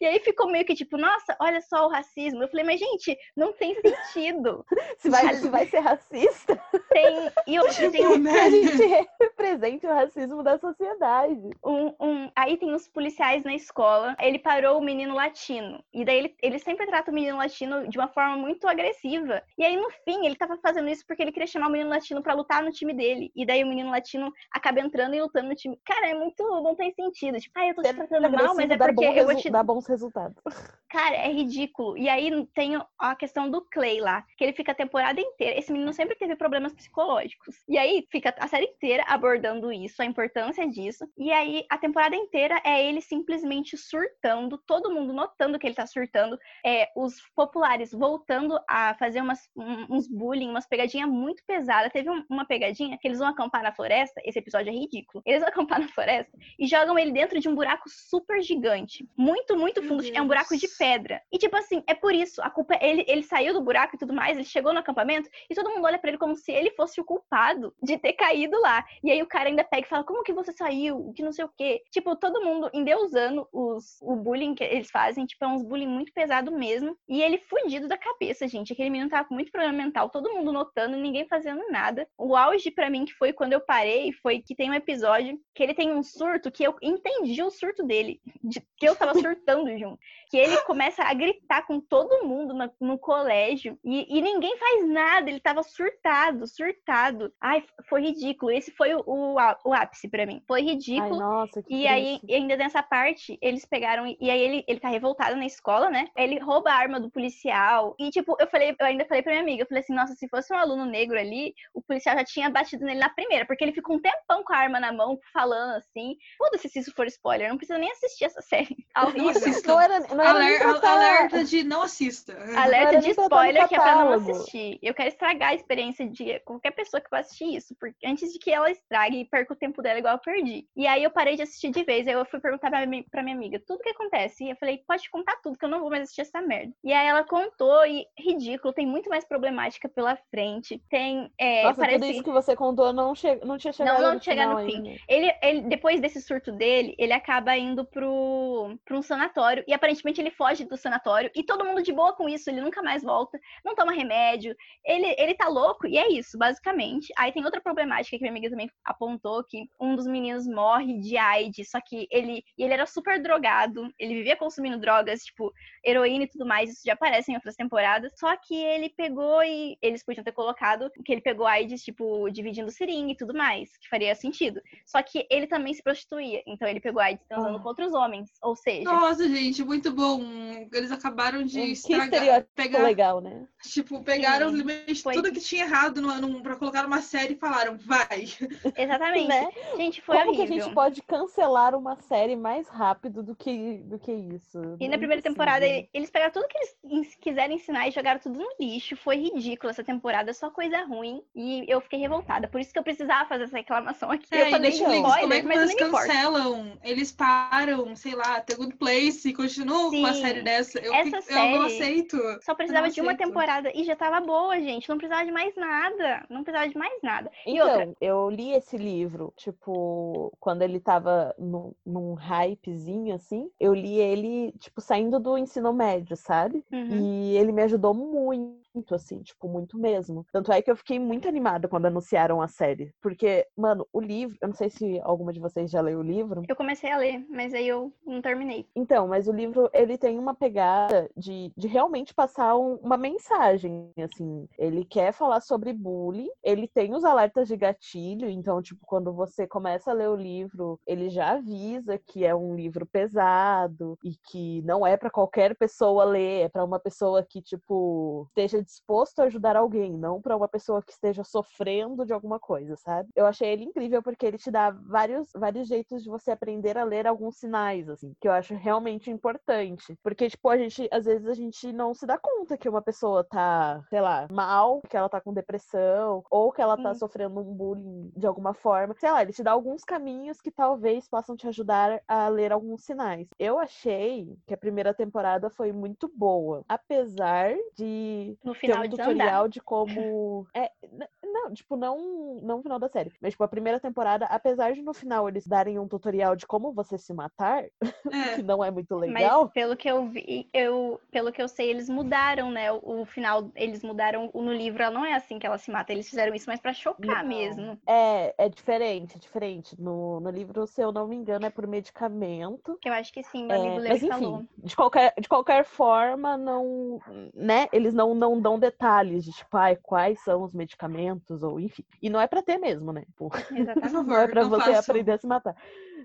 [SPEAKER 1] E aí ficou meio que tipo, nossa, olha só o racismo. Eu falei, mas gente, não tem sentido.
[SPEAKER 2] Se vai, se vai ser racista,
[SPEAKER 1] Tem. E eu, tem
[SPEAKER 3] Tipo,
[SPEAKER 1] um,
[SPEAKER 2] que a gente represente o racismo da sociedade.
[SPEAKER 1] um, um- Aí tem os policiais na escola. Ele parou o menino latino. E daí ele, ele sempre trata o menino latino de uma forma muito agressiva. E aí, no fim, ele tava fazendo isso porque ele queria chamar o menino latino pra lutar no time dele. E daí o menino latino acaba entrando e lutando no time. Cara, é muito. Não tem sentido. Tipo, ah, eu tô te tratando mal, mas é porque eu vou te
[SPEAKER 2] dá bons resultados.
[SPEAKER 1] Cara, é ridículo. E aí tem a questão do Clay lá, que ele fica a temporada inteira. Esse menino sempre teve problemas psicológicos. E aí fica a série inteira abordando isso, a importância disso. E aí a temporada inteira é ele simplesmente surtando, todo mundo notando que ele tá surtando, é, os populares voltando a fazer umas, uns bullying, umas pegadinhas muito pesadas. Teve uma pegadinha que eles vão acampar na floresta, esse episódio é ridículo. Eles vão acampar na floresta e jogam ele dentro de um buraco super gigante. Muito, muito fundo. É um buraco de pedra. E tipo assim, é por isso. A culpa é ele, ele saiu do buraco e tudo mais, ele chegou no acampamento e todo mundo olha para ele como se ele fosse o culpado de ter caído lá. E aí o cara ainda pega e fala: Como que você saiu? Que não sei o quê. Tipo, todo mundo endeusando os, o bullying que eles fazem. Tipo, é uns bullying muito pesado mesmo. E ele fudido da cabeça, gente. Aquele menino tava com muito problema mental, todo mundo notando, ninguém fazendo nada. O auge para mim que foi quando eu parei foi que tem um episódio que ele tem um surto que eu entendi o surto dele, de, que eu tava surtando junto. Que ele começa a gritar com todo mundo no, no colégio e, e, ninguém faz nada, ele tava surtado, surtado. Ai, foi ridículo. Esse foi o, o, o ápice para mim. Foi ridículo.
[SPEAKER 2] Ai, nossa, que
[SPEAKER 1] e aí, ainda nessa parte, eles pegaram. E aí ele, ele tá revoltado na escola, né? Ele rouba a arma do policial. E, tipo, eu falei, eu ainda falei pra minha amiga, eu falei assim, nossa, se fosse um aluno negro ali, o policial já tinha batido nele na primeira, porque ele fica um tempão com a arma na mão, falando assim. Foda-se se isso for spoiler, não precisa nem assistir essa série.
[SPEAKER 3] Não assista. Não era, não era alerta, alerta de não assista.
[SPEAKER 1] Alerta de spoiler que é pra não assistir. Eu quero estragar a experiência de qualquer pessoa que vai assistir isso, porque antes de que ela estrague e perca o tempo dela igual eu perdi. E aí eu parei de assistir de vez, aí eu fui perguntar pra minha, pra minha amiga tudo que acontece. E eu falei, pode contar tudo, que eu não vou mais assistir essa merda. E aí ela contou, e ridículo, tem muito mais problemática pela frente. Tem. É,
[SPEAKER 2] Nossa,
[SPEAKER 1] parece...
[SPEAKER 2] tudo isso que você contou não, che... não tinha chegado
[SPEAKER 1] não, não
[SPEAKER 2] no final
[SPEAKER 1] no fim.
[SPEAKER 2] ainda.
[SPEAKER 1] Ele, ele, depois desse surto dele, ele acaba indo pro, pro um sanatório. E aparentemente ele foge do sanatório. E todo mundo de boa com isso, ele nunca mais volta, não toma remédio. Ele, ele tá louco, e é isso, basicamente. Aí tem outra problemática que minha amiga também apontou: que um dos meninos morre de AIDS, só que ele, ele era super drogado, ele vivia consumindo drogas, tipo, heroína e tudo mais, isso já aparece em outras temporadas. Só que ele pegou e eles podiam ter colocado que ele pegou AIDS, tipo, dividindo seringa e tudo mais, que faria sentido. Só que ele também se prostituía, então ele pegou AIDS transando
[SPEAKER 2] Ah.
[SPEAKER 1] com outros homens. Ou seja,
[SPEAKER 3] Nossa, gente, muito bom. Eles acabaram de
[SPEAKER 2] Um que
[SPEAKER 3] estragar.
[SPEAKER 2] estereótipo
[SPEAKER 3] Pegar,
[SPEAKER 2] legal, né?
[SPEAKER 3] tipo, pegaram
[SPEAKER 1] Sim, foi.
[SPEAKER 3] tudo que tinha errado numa, num, pra colocar numa série e falaram, vai.
[SPEAKER 1] exatamente.
[SPEAKER 2] Né?
[SPEAKER 1] Gente, foi
[SPEAKER 2] Como
[SPEAKER 1] horrível.
[SPEAKER 2] que a gente pode cancelar uma série mais rápido do que, do que isso?
[SPEAKER 1] E
[SPEAKER 2] É
[SPEAKER 1] na primeira
[SPEAKER 2] impossível.
[SPEAKER 1] temporada, ele- eles pegaram tudo que eles quiseram ensinar e jogaram tudo no lixo. Foi ridículo essa temporada, só coisa ruim. E eu fiquei revoltada. Por isso que eu precisava fazer essa reclamação aqui.
[SPEAKER 3] É,
[SPEAKER 1] eu falei spoiler,
[SPEAKER 3] como é que
[SPEAKER 1] mas
[SPEAKER 3] eles cancelam? Eles param, sei lá, The Good Place e continuam com uma
[SPEAKER 1] Sim.
[SPEAKER 3] Série dessa. Eu,
[SPEAKER 1] Essa
[SPEAKER 3] fico- eu não
[SPEAKER 1] série-
[SPEAKER 3] aceito.
[SPEAKER 1] Só precisava
[SPEAKER 3] não
[SPEAKER 1] de uma temporada e já tava boa, gente. Não precisava de mais nada. Não precisava de mais nada. E
[SPEAKER 2] Então,
[SPEAKER 1] outra,
[SPEAKER 2] eu li esse livro, tipo, quando ele tava no, num hypezinho, assim, eu li ele, tipo, saindo do ensino médio, sabe?
[SPEAKER 1] uhum.
[SPEAKER 2] E ele me ajudou muito, assim, tipo, muito mesmo. Tanto é que eu fiquei muito animada quando anunciaram a série. Porque, mano, o livro, eu não sei se alguma de vocês já leu o livro.
[SPEAKER 1] eu comecei a ler, mas aí eu não terminei.
[SPEAKER 2] Então, mas o livro, ele tem uma pegada de, de realmente passar um- uma mensagem, assim. Ele quer falar sobre bullying, ele tem os alertas de gatilho, então, tipo, quando você começa a ler o livro, ele já avisa que é um livro pesado e que não é pra qualquer pessoa ler, é pra uma pessoa que, tipo, esteja disposto a ajudar alguém, não pra uma pessoa que esteja sofrendo de alguma coisa, sabe? Eu achei ele incrível porque ele te dá vários, vários jeitos de você aprender a ler alguns sinais, assim, que eu acho realmente importante. Porque, tipo, a gente, às vezes a gente não se dá conta que uma pessoa tá, sei lá, mal, que ela tá com depressão, ou que ela tá
[SPEAKER 1] Sim.
[SPEAKER 2] sofrendo um bullying de alguma forma. Sei lá, ele te dá alguns caminhos que talvez possam te ajudar a ler alguns sinais. Eu achei que a primeira temporada foi muito boa, apesar de
[SPEAKER 1] No final
[SPEAKER 2] um
[SPEAKER 1] desandar.
[SPEAKER 2] tutorial de como. É, não, tipo, não, não o final da série. Mas, tipo, a primeira temporada, apesar de no final eles darem um tutorial de como você se matar,
[SPEAKER 3] É.
[SPEAKER 2] que não é muito legal.
[SPEAKER 1] Mas pelo que eu vi, eu, pelo que eu sei, eles mudaram, né? O, o final, eles mudaram no livro, ela não é assim que ela se mata. Eles fizeram isso mais pra chocar
[SPEAKER 2] Não.
[SPEAKER 1] mesmo.
[SPEAKER 2] É, é diferente, é diferente. No, no livro, se eu não me engano, é por medicamento.
[SPEAKER 1] Eu acho que sim, meu
[SPEAKER 2] É,
[SPEAKER 1] amigo
[SPEAKER 2] mas enfim,
[SPEAKER 1] falou.
[SPEAKER 2] de qualquer, de qualquer forma, não, né? Eles não, não dão detalhes de tipo, ai, quais são os medicamentos, ou enfim. E não é pra ter mesmo, né?
[SPEAKER 3] Por
[SPEAKER 1] Exatamente.
[SPEAKER 2] não é
[SPEAKER 3] não
[SPEAKER 2] você
[SPEAKER 3] façam.
[SPEAKER 2] aprender a se matar.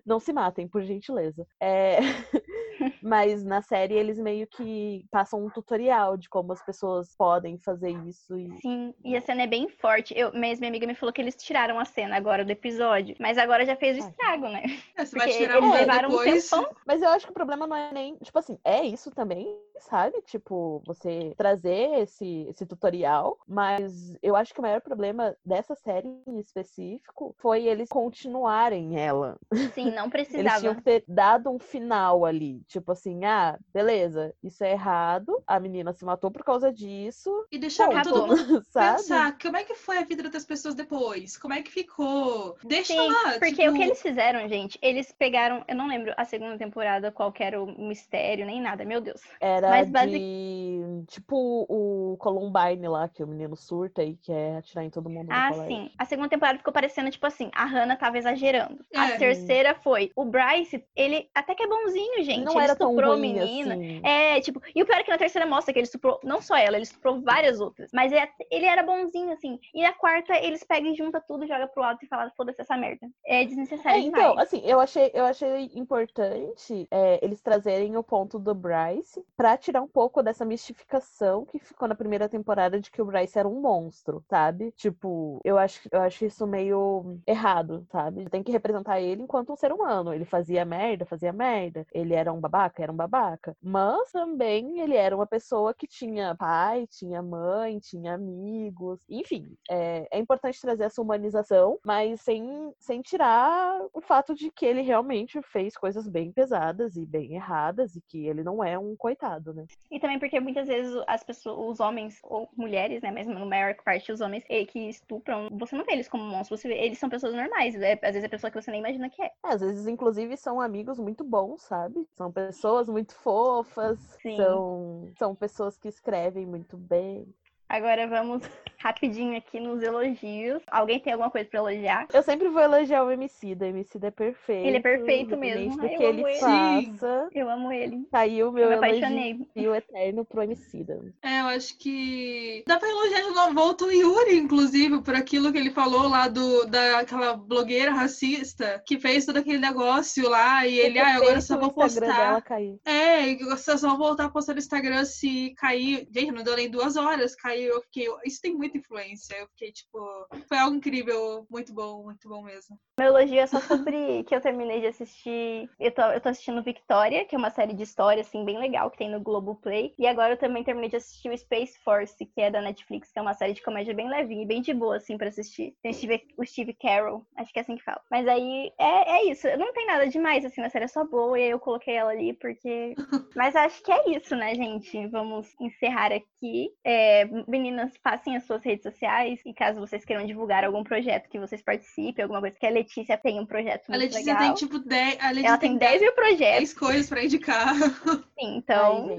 [SPEAKER 2] Não se matem, por gentileza. É... Mas na série eles meio que passam um tutorial de como as pessoas podem fazer isso. E...
[SPEAKER 1] Sim, e a cena é bem forte. Eu, mas minha amiga me falou que eles tiraram a cena agora do episódio. Mas agora já fez o estrago, né?
[SPEAKER 3] É, você vai tirar eles levaram depois.
[SPEAKER 2] um tempão. Mas eu acho que o problema não é nem. Tipo assim, é isso também, sabe? Tipo, você trazer esse, esse tutorial. Mas eu acho que o maior problema dessa série em específico foi eles continuarem ela.
[SPEAKER 1] Sim, não precisava.
[SPEAKER 2] Eles tinham que ter dado um final ali. Tipo assim, ah, beleza, isso é errado, a menina se matou por causa disso.
[SPEAKER 3] E deixar pra todo mundo sabe? pensar como é que foi a vida das pessoas depois, como é que ficou. Deixa
[SPEAKER 1] Sim,
[SPEAKER 3] lá.
[SPEAKER 1] Porque
[SPEAKER 3] tipo...
[SPEAKER 1] o que eles fizeram, gente, eles pegaram, eu não lembro a segunda temporada qual era o mistério, nem nada, meu Deus.
[SPEAKER 2] Era Mas basic... de, tipo o Columbine lá, que o menino surta e quer atirar em todo mundo.
[SPEAKER 1] Ah, sim. A segunda temporada ficou parecendo, tipo assim, a Hannah tava exagerando. É. A terceira foi, o Bryce, ele até que é bonzinho, gente. Não ele era tão ruim menina. Assim. É, tipo, e o pior é que na terceira mostra que ele estuprou não só ela, ele estuprou várias outras. Mas ele, ele era bonzinho, assim. E a quarta, eles pegam e juntam tudo, joga pro lado e falam, foda-se essa merda. É desnecessário é,
[SPEAKER 2] Então,
[SPEAKER 1] demais.
[SPEAKER 2] assim, eu achei, eu achei importante é, eles trazerem o ponto do Bryce pra tirar um pouco dessa mistificação que ficou na primeira temporada de que o Bryce era um monstro, sabe? Tipo, eu acho, eu acho isso meio errado, sabe? Tem que representar ele enquanto um ser humano. Ele fazia merda, fazia merda. Ele era um babaca, era um babaca. Mas também ele era uma pessoa que tinha pai, tinha mãe, tinha amigos. Enfim, é, é importante trazer essa humanização, mas sem, sem tirar o fato de que ele realmente fez coisas bem pesadas e bem erradas e que ele não é um coitado, né?
[SPEAKER 1] E também porque muitas vezes as pessoas, os homens ou mulheres, né, mas no maior parte os homens que estupram, você não vê eles como monstros, você vê, eles são pessoas normais, é, às vezes é pessoa que você nem imagina que é.
[SPEAKER 2] Às vezes, inclusive, são amigos muito bons, sabe? São pessoas muito fofas, são, são pessoas que escrevem muito bem.
[SPEAKER 1] Agora vamos rapidinho aqui nos elogios. Alguém tem alguma coisa para elogiar?
[SPEAKER 2] Eu sempre vou elogiar o Emicida. O Emicida é perfeito.
[SPEAKER 1] Ele é perfeito mesmo.
[SPEAKER 2] Do Ai, que ele, ele faça.
[SPEAKER 1] Eu amo ele.
[SPEAKER 2] Saiu o meu eu apaixonei. elogio eterno pro Emicida.
[SPEAKER 3] É, eu acho que dá pra elogiar de novo volta o Yuri, inclusive, por aquilo que ele falou lá do daquela blogueira racista que fez todo aquele negócio lá e ele, ah, agora só vou postar. É, e vocês vão voltar a postar no Instagram se cair. Gente, não deu nem duas horas, caiu eu fiquei. Isso tem muita influência. Eu fiquei, tipo. Foi algo incrível, muito bom, muito bom mesmo.
[SPEAKER 1] Meu elogio é só sobre que eu terminei de assistir. Eu tô, eu tô assistindo Victoria, que é uma série de história, assim, bem legal, que tem no Globoplay. E agora eu também terminei de assistir o Space Force, que é da Netflix, que é uma série de comédia bem levinha e bem de boa, assim, pra assistir. Tem o Steve Carroll, acho que é assim que fala. Mas aí é, é isso. Não tem nada demais, assim, na série é só boa, e aí eu coloquei ela ali porque. Mas acho que é isso, né, gente? Vamos encerrar aqui. É, meninas, passem as suas redes sociais e caso vocês queiram divulgar algum projeto que vocês participem, alguma coisa que a Letícia tem um projeto muito
[SPEAKER 3] legal. A Letícia
[SPEAKER 1] legal.
[SPEAKER 3] tem, tipo, 10... A Letícia
[SPEAKER 1] Ela tem 10 mil projetos. 10
[SPEAKER 3] coisas pra indicar.
[SPEAKER 1] Sim, então...
[SPEAKER 2] Ai,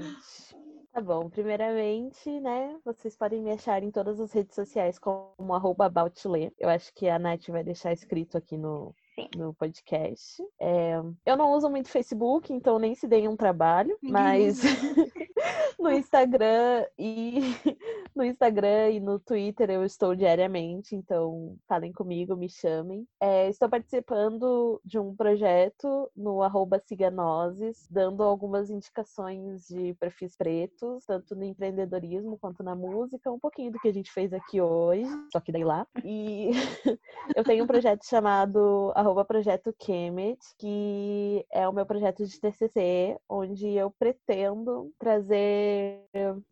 [SPEAKER 2] Tá bom, primeiramente, né, vocês podem me achar em todas as redes sociais como arroba Eu acho que a Nath vai deixar escrito aqui no, Sim. no podcast. É, eu não uso muito Facebook, então nem se deem um trabalho, mas no Instagram e no Instagram e no Twitter eu estou diariamente, então falem comigo, me chamem. É, estou participando de um projeto no arroba Ciganoses, dando algumas indicações de perfis pretos, tanto no empreendedorismo quanto na música, um pouquinho do que a gente fez aqui hoje, só que daí lá. E eu tenho um projeto chamado arroba Projeto Kemet, que é o meu projeto de TCC, onde eu pretendo trazer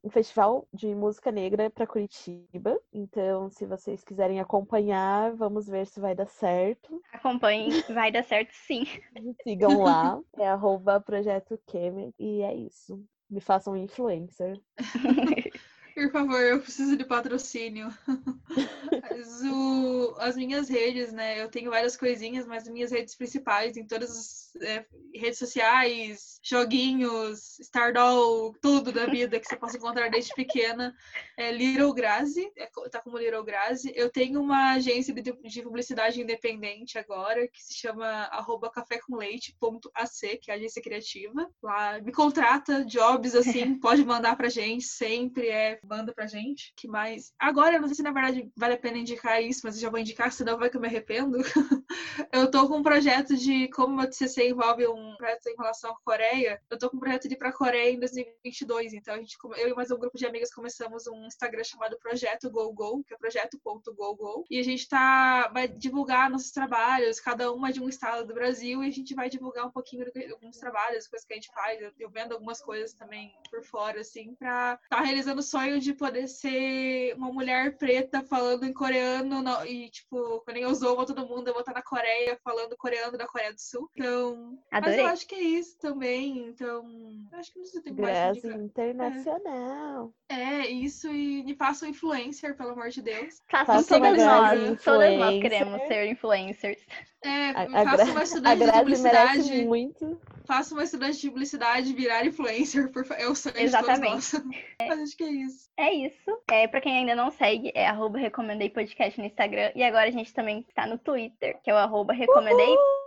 [SPEAKER 2] um festival de música negra para Curitiba. Então, se vocês quiserem acompanhar, vamos ver se vai dar certo.
[SPEAKER 1] Acompanhem, vai dar certo sim.
[SPEAKER 2] Sigam lá, é arroba Projeto Kemet, e é isso. Me façam influencer.
[SPEAKER 3] Por favor, eu preciso de patrocínio. As, o, as, minhas redes, né? Eu tenho várias coisinhas, mas as minhas redes principais, em todas as é, redes sociais, joguinhos, Stardoll, tudo da vida que você possa encontrar desde pequena, é Little Grazi, é, tá como Little Grazi. Eu tenho uma agência de, de publicidade independente agora, que se chama arroba cafécomleite.ac, que é a agência criativa. Lá me contrata, jobs assim, pode mandar pra gente sempre, é manda pra gente. Que mais? Agora, eu não sei se na verdade vale a pena indicar isso, mas eu já vou indicar, senão vai que eu me arrependo. eu tô com um projeto de, como meu TCC envolve um projeto em relação à Coreia, eu tô com um projeto de ir pra Coreia em 2022. Então, a gente, eu e mais um grupo de amigas começamos um Instagram chamado Projeto GoGo, que é projeto.gogo. E a gente tá, vai divulgar nossos trabalhos, cada uma de um estado do Brasil, e a gente vai divulgar um pouquinho alguns trabalhos, coisas que a gente faz. Eu, vendo algumas coisas também por fora, assim, pra tá realizando o sonho de poder ser uma mulher preta falando em coreano no, e, tipo, quando eu usou todo mundo, eu vou estar na Coreia falando coreano da Coreia do Sul. Então,
[SPEAKER 1] Adorei.
[SPEAKER 3] mas eu acho que é isso também. Então, acho que não sei tem mais.
[SPEAKER 2] internacional.
[SPEAKER 3] É. é. isso e me faça um influencer, pelo amor de Deus.
[SPEAKER 1] Faça todas nós. Todas nós queremos ser influencers.
[SPEAKER 3] É, a, faça uma estudante de publicidade.
[SPEAKER 2] muito.
[SPEAKER 3] Faça uma estudante de publicidade virar influencer, por favor. É o sonho Exatamente. de todos nós. Mas acho que é isso.
[SPEAKER 1] É isso. É, pra quem ainda não segue, é arroba recomendei podcast no Instagram. E agora a gente também está no Twitter, que é o arroba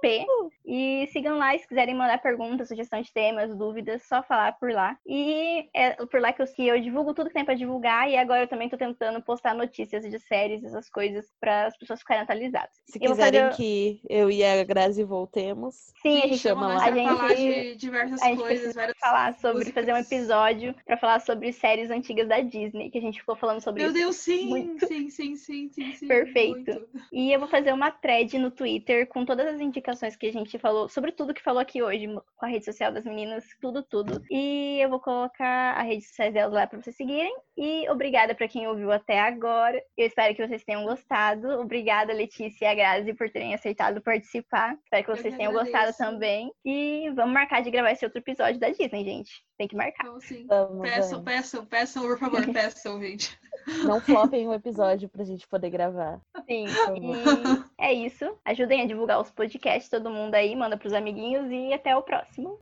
[SPEAKER 1] recomendeip. E sigam lá se quiserem mandar perguntas, sugestões de temas, dúvidas, só falar por lá. E é por lá que eu, que eu divulgo tudo que tem pra divulgar. E agora eu também tô tentando postar notícias de séries, essas coisas, para as pessoas ficarem atualizadas.
[SPEAKER 2] Se eu quiserem fazer... que eu e a Grazi voltemos.
[SPEAKER 1] Sim, a gente chama lá.
[SPEAKER 3] A gente falar de diversas a gente coisas, várias
[SPEAKER 1] falar sobre músicas. fazer um episódio para falar sobre séries antigas da Disney, que a gente ficou falando sobre
[SPEAKER 3] Meu
[SPEAKER 1] isso.
[SPEAKER 3] Meu Deus, sim, muito. sim, sim, sim, sim, sim.
[SPEAKER 1] Perfeito.
[SPEAKER 3] Muito.
[SPEAKER 1] E eu vou fazer uma thread no Twitter com todas as indicações que a gente falou, sobre tudo que falou aqui hoje, com a rede social das meninas, tudo, tudo. E eu vou colocar a rede social delas lá para vocês seguirem. E obrigada para quem ouviu até agora. Eu espero que vocês tenham gostado. Obrigada, Letícia e a Grazi, por terem aceitado participar. Espero que vocês tenham gostado também. E vamos marcar de gravar esse outro episódio da Disney, gente. Tem que marcar.
[SPEAKER 3] Então, sim. Vamos, peçam, vamos. peçam, peçam, por favor, peçam, gente.
[SPEAKER 2] Não flopem um episódio pra gente poder gravar.
[SPEAKER 1] Sim. E é isso. Ajudem a divulgar os podcasts, todo mundo aí, manda pros amiguinhos e até o próximo.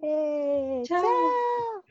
[SPEAKER 2] Tchau. Tchau.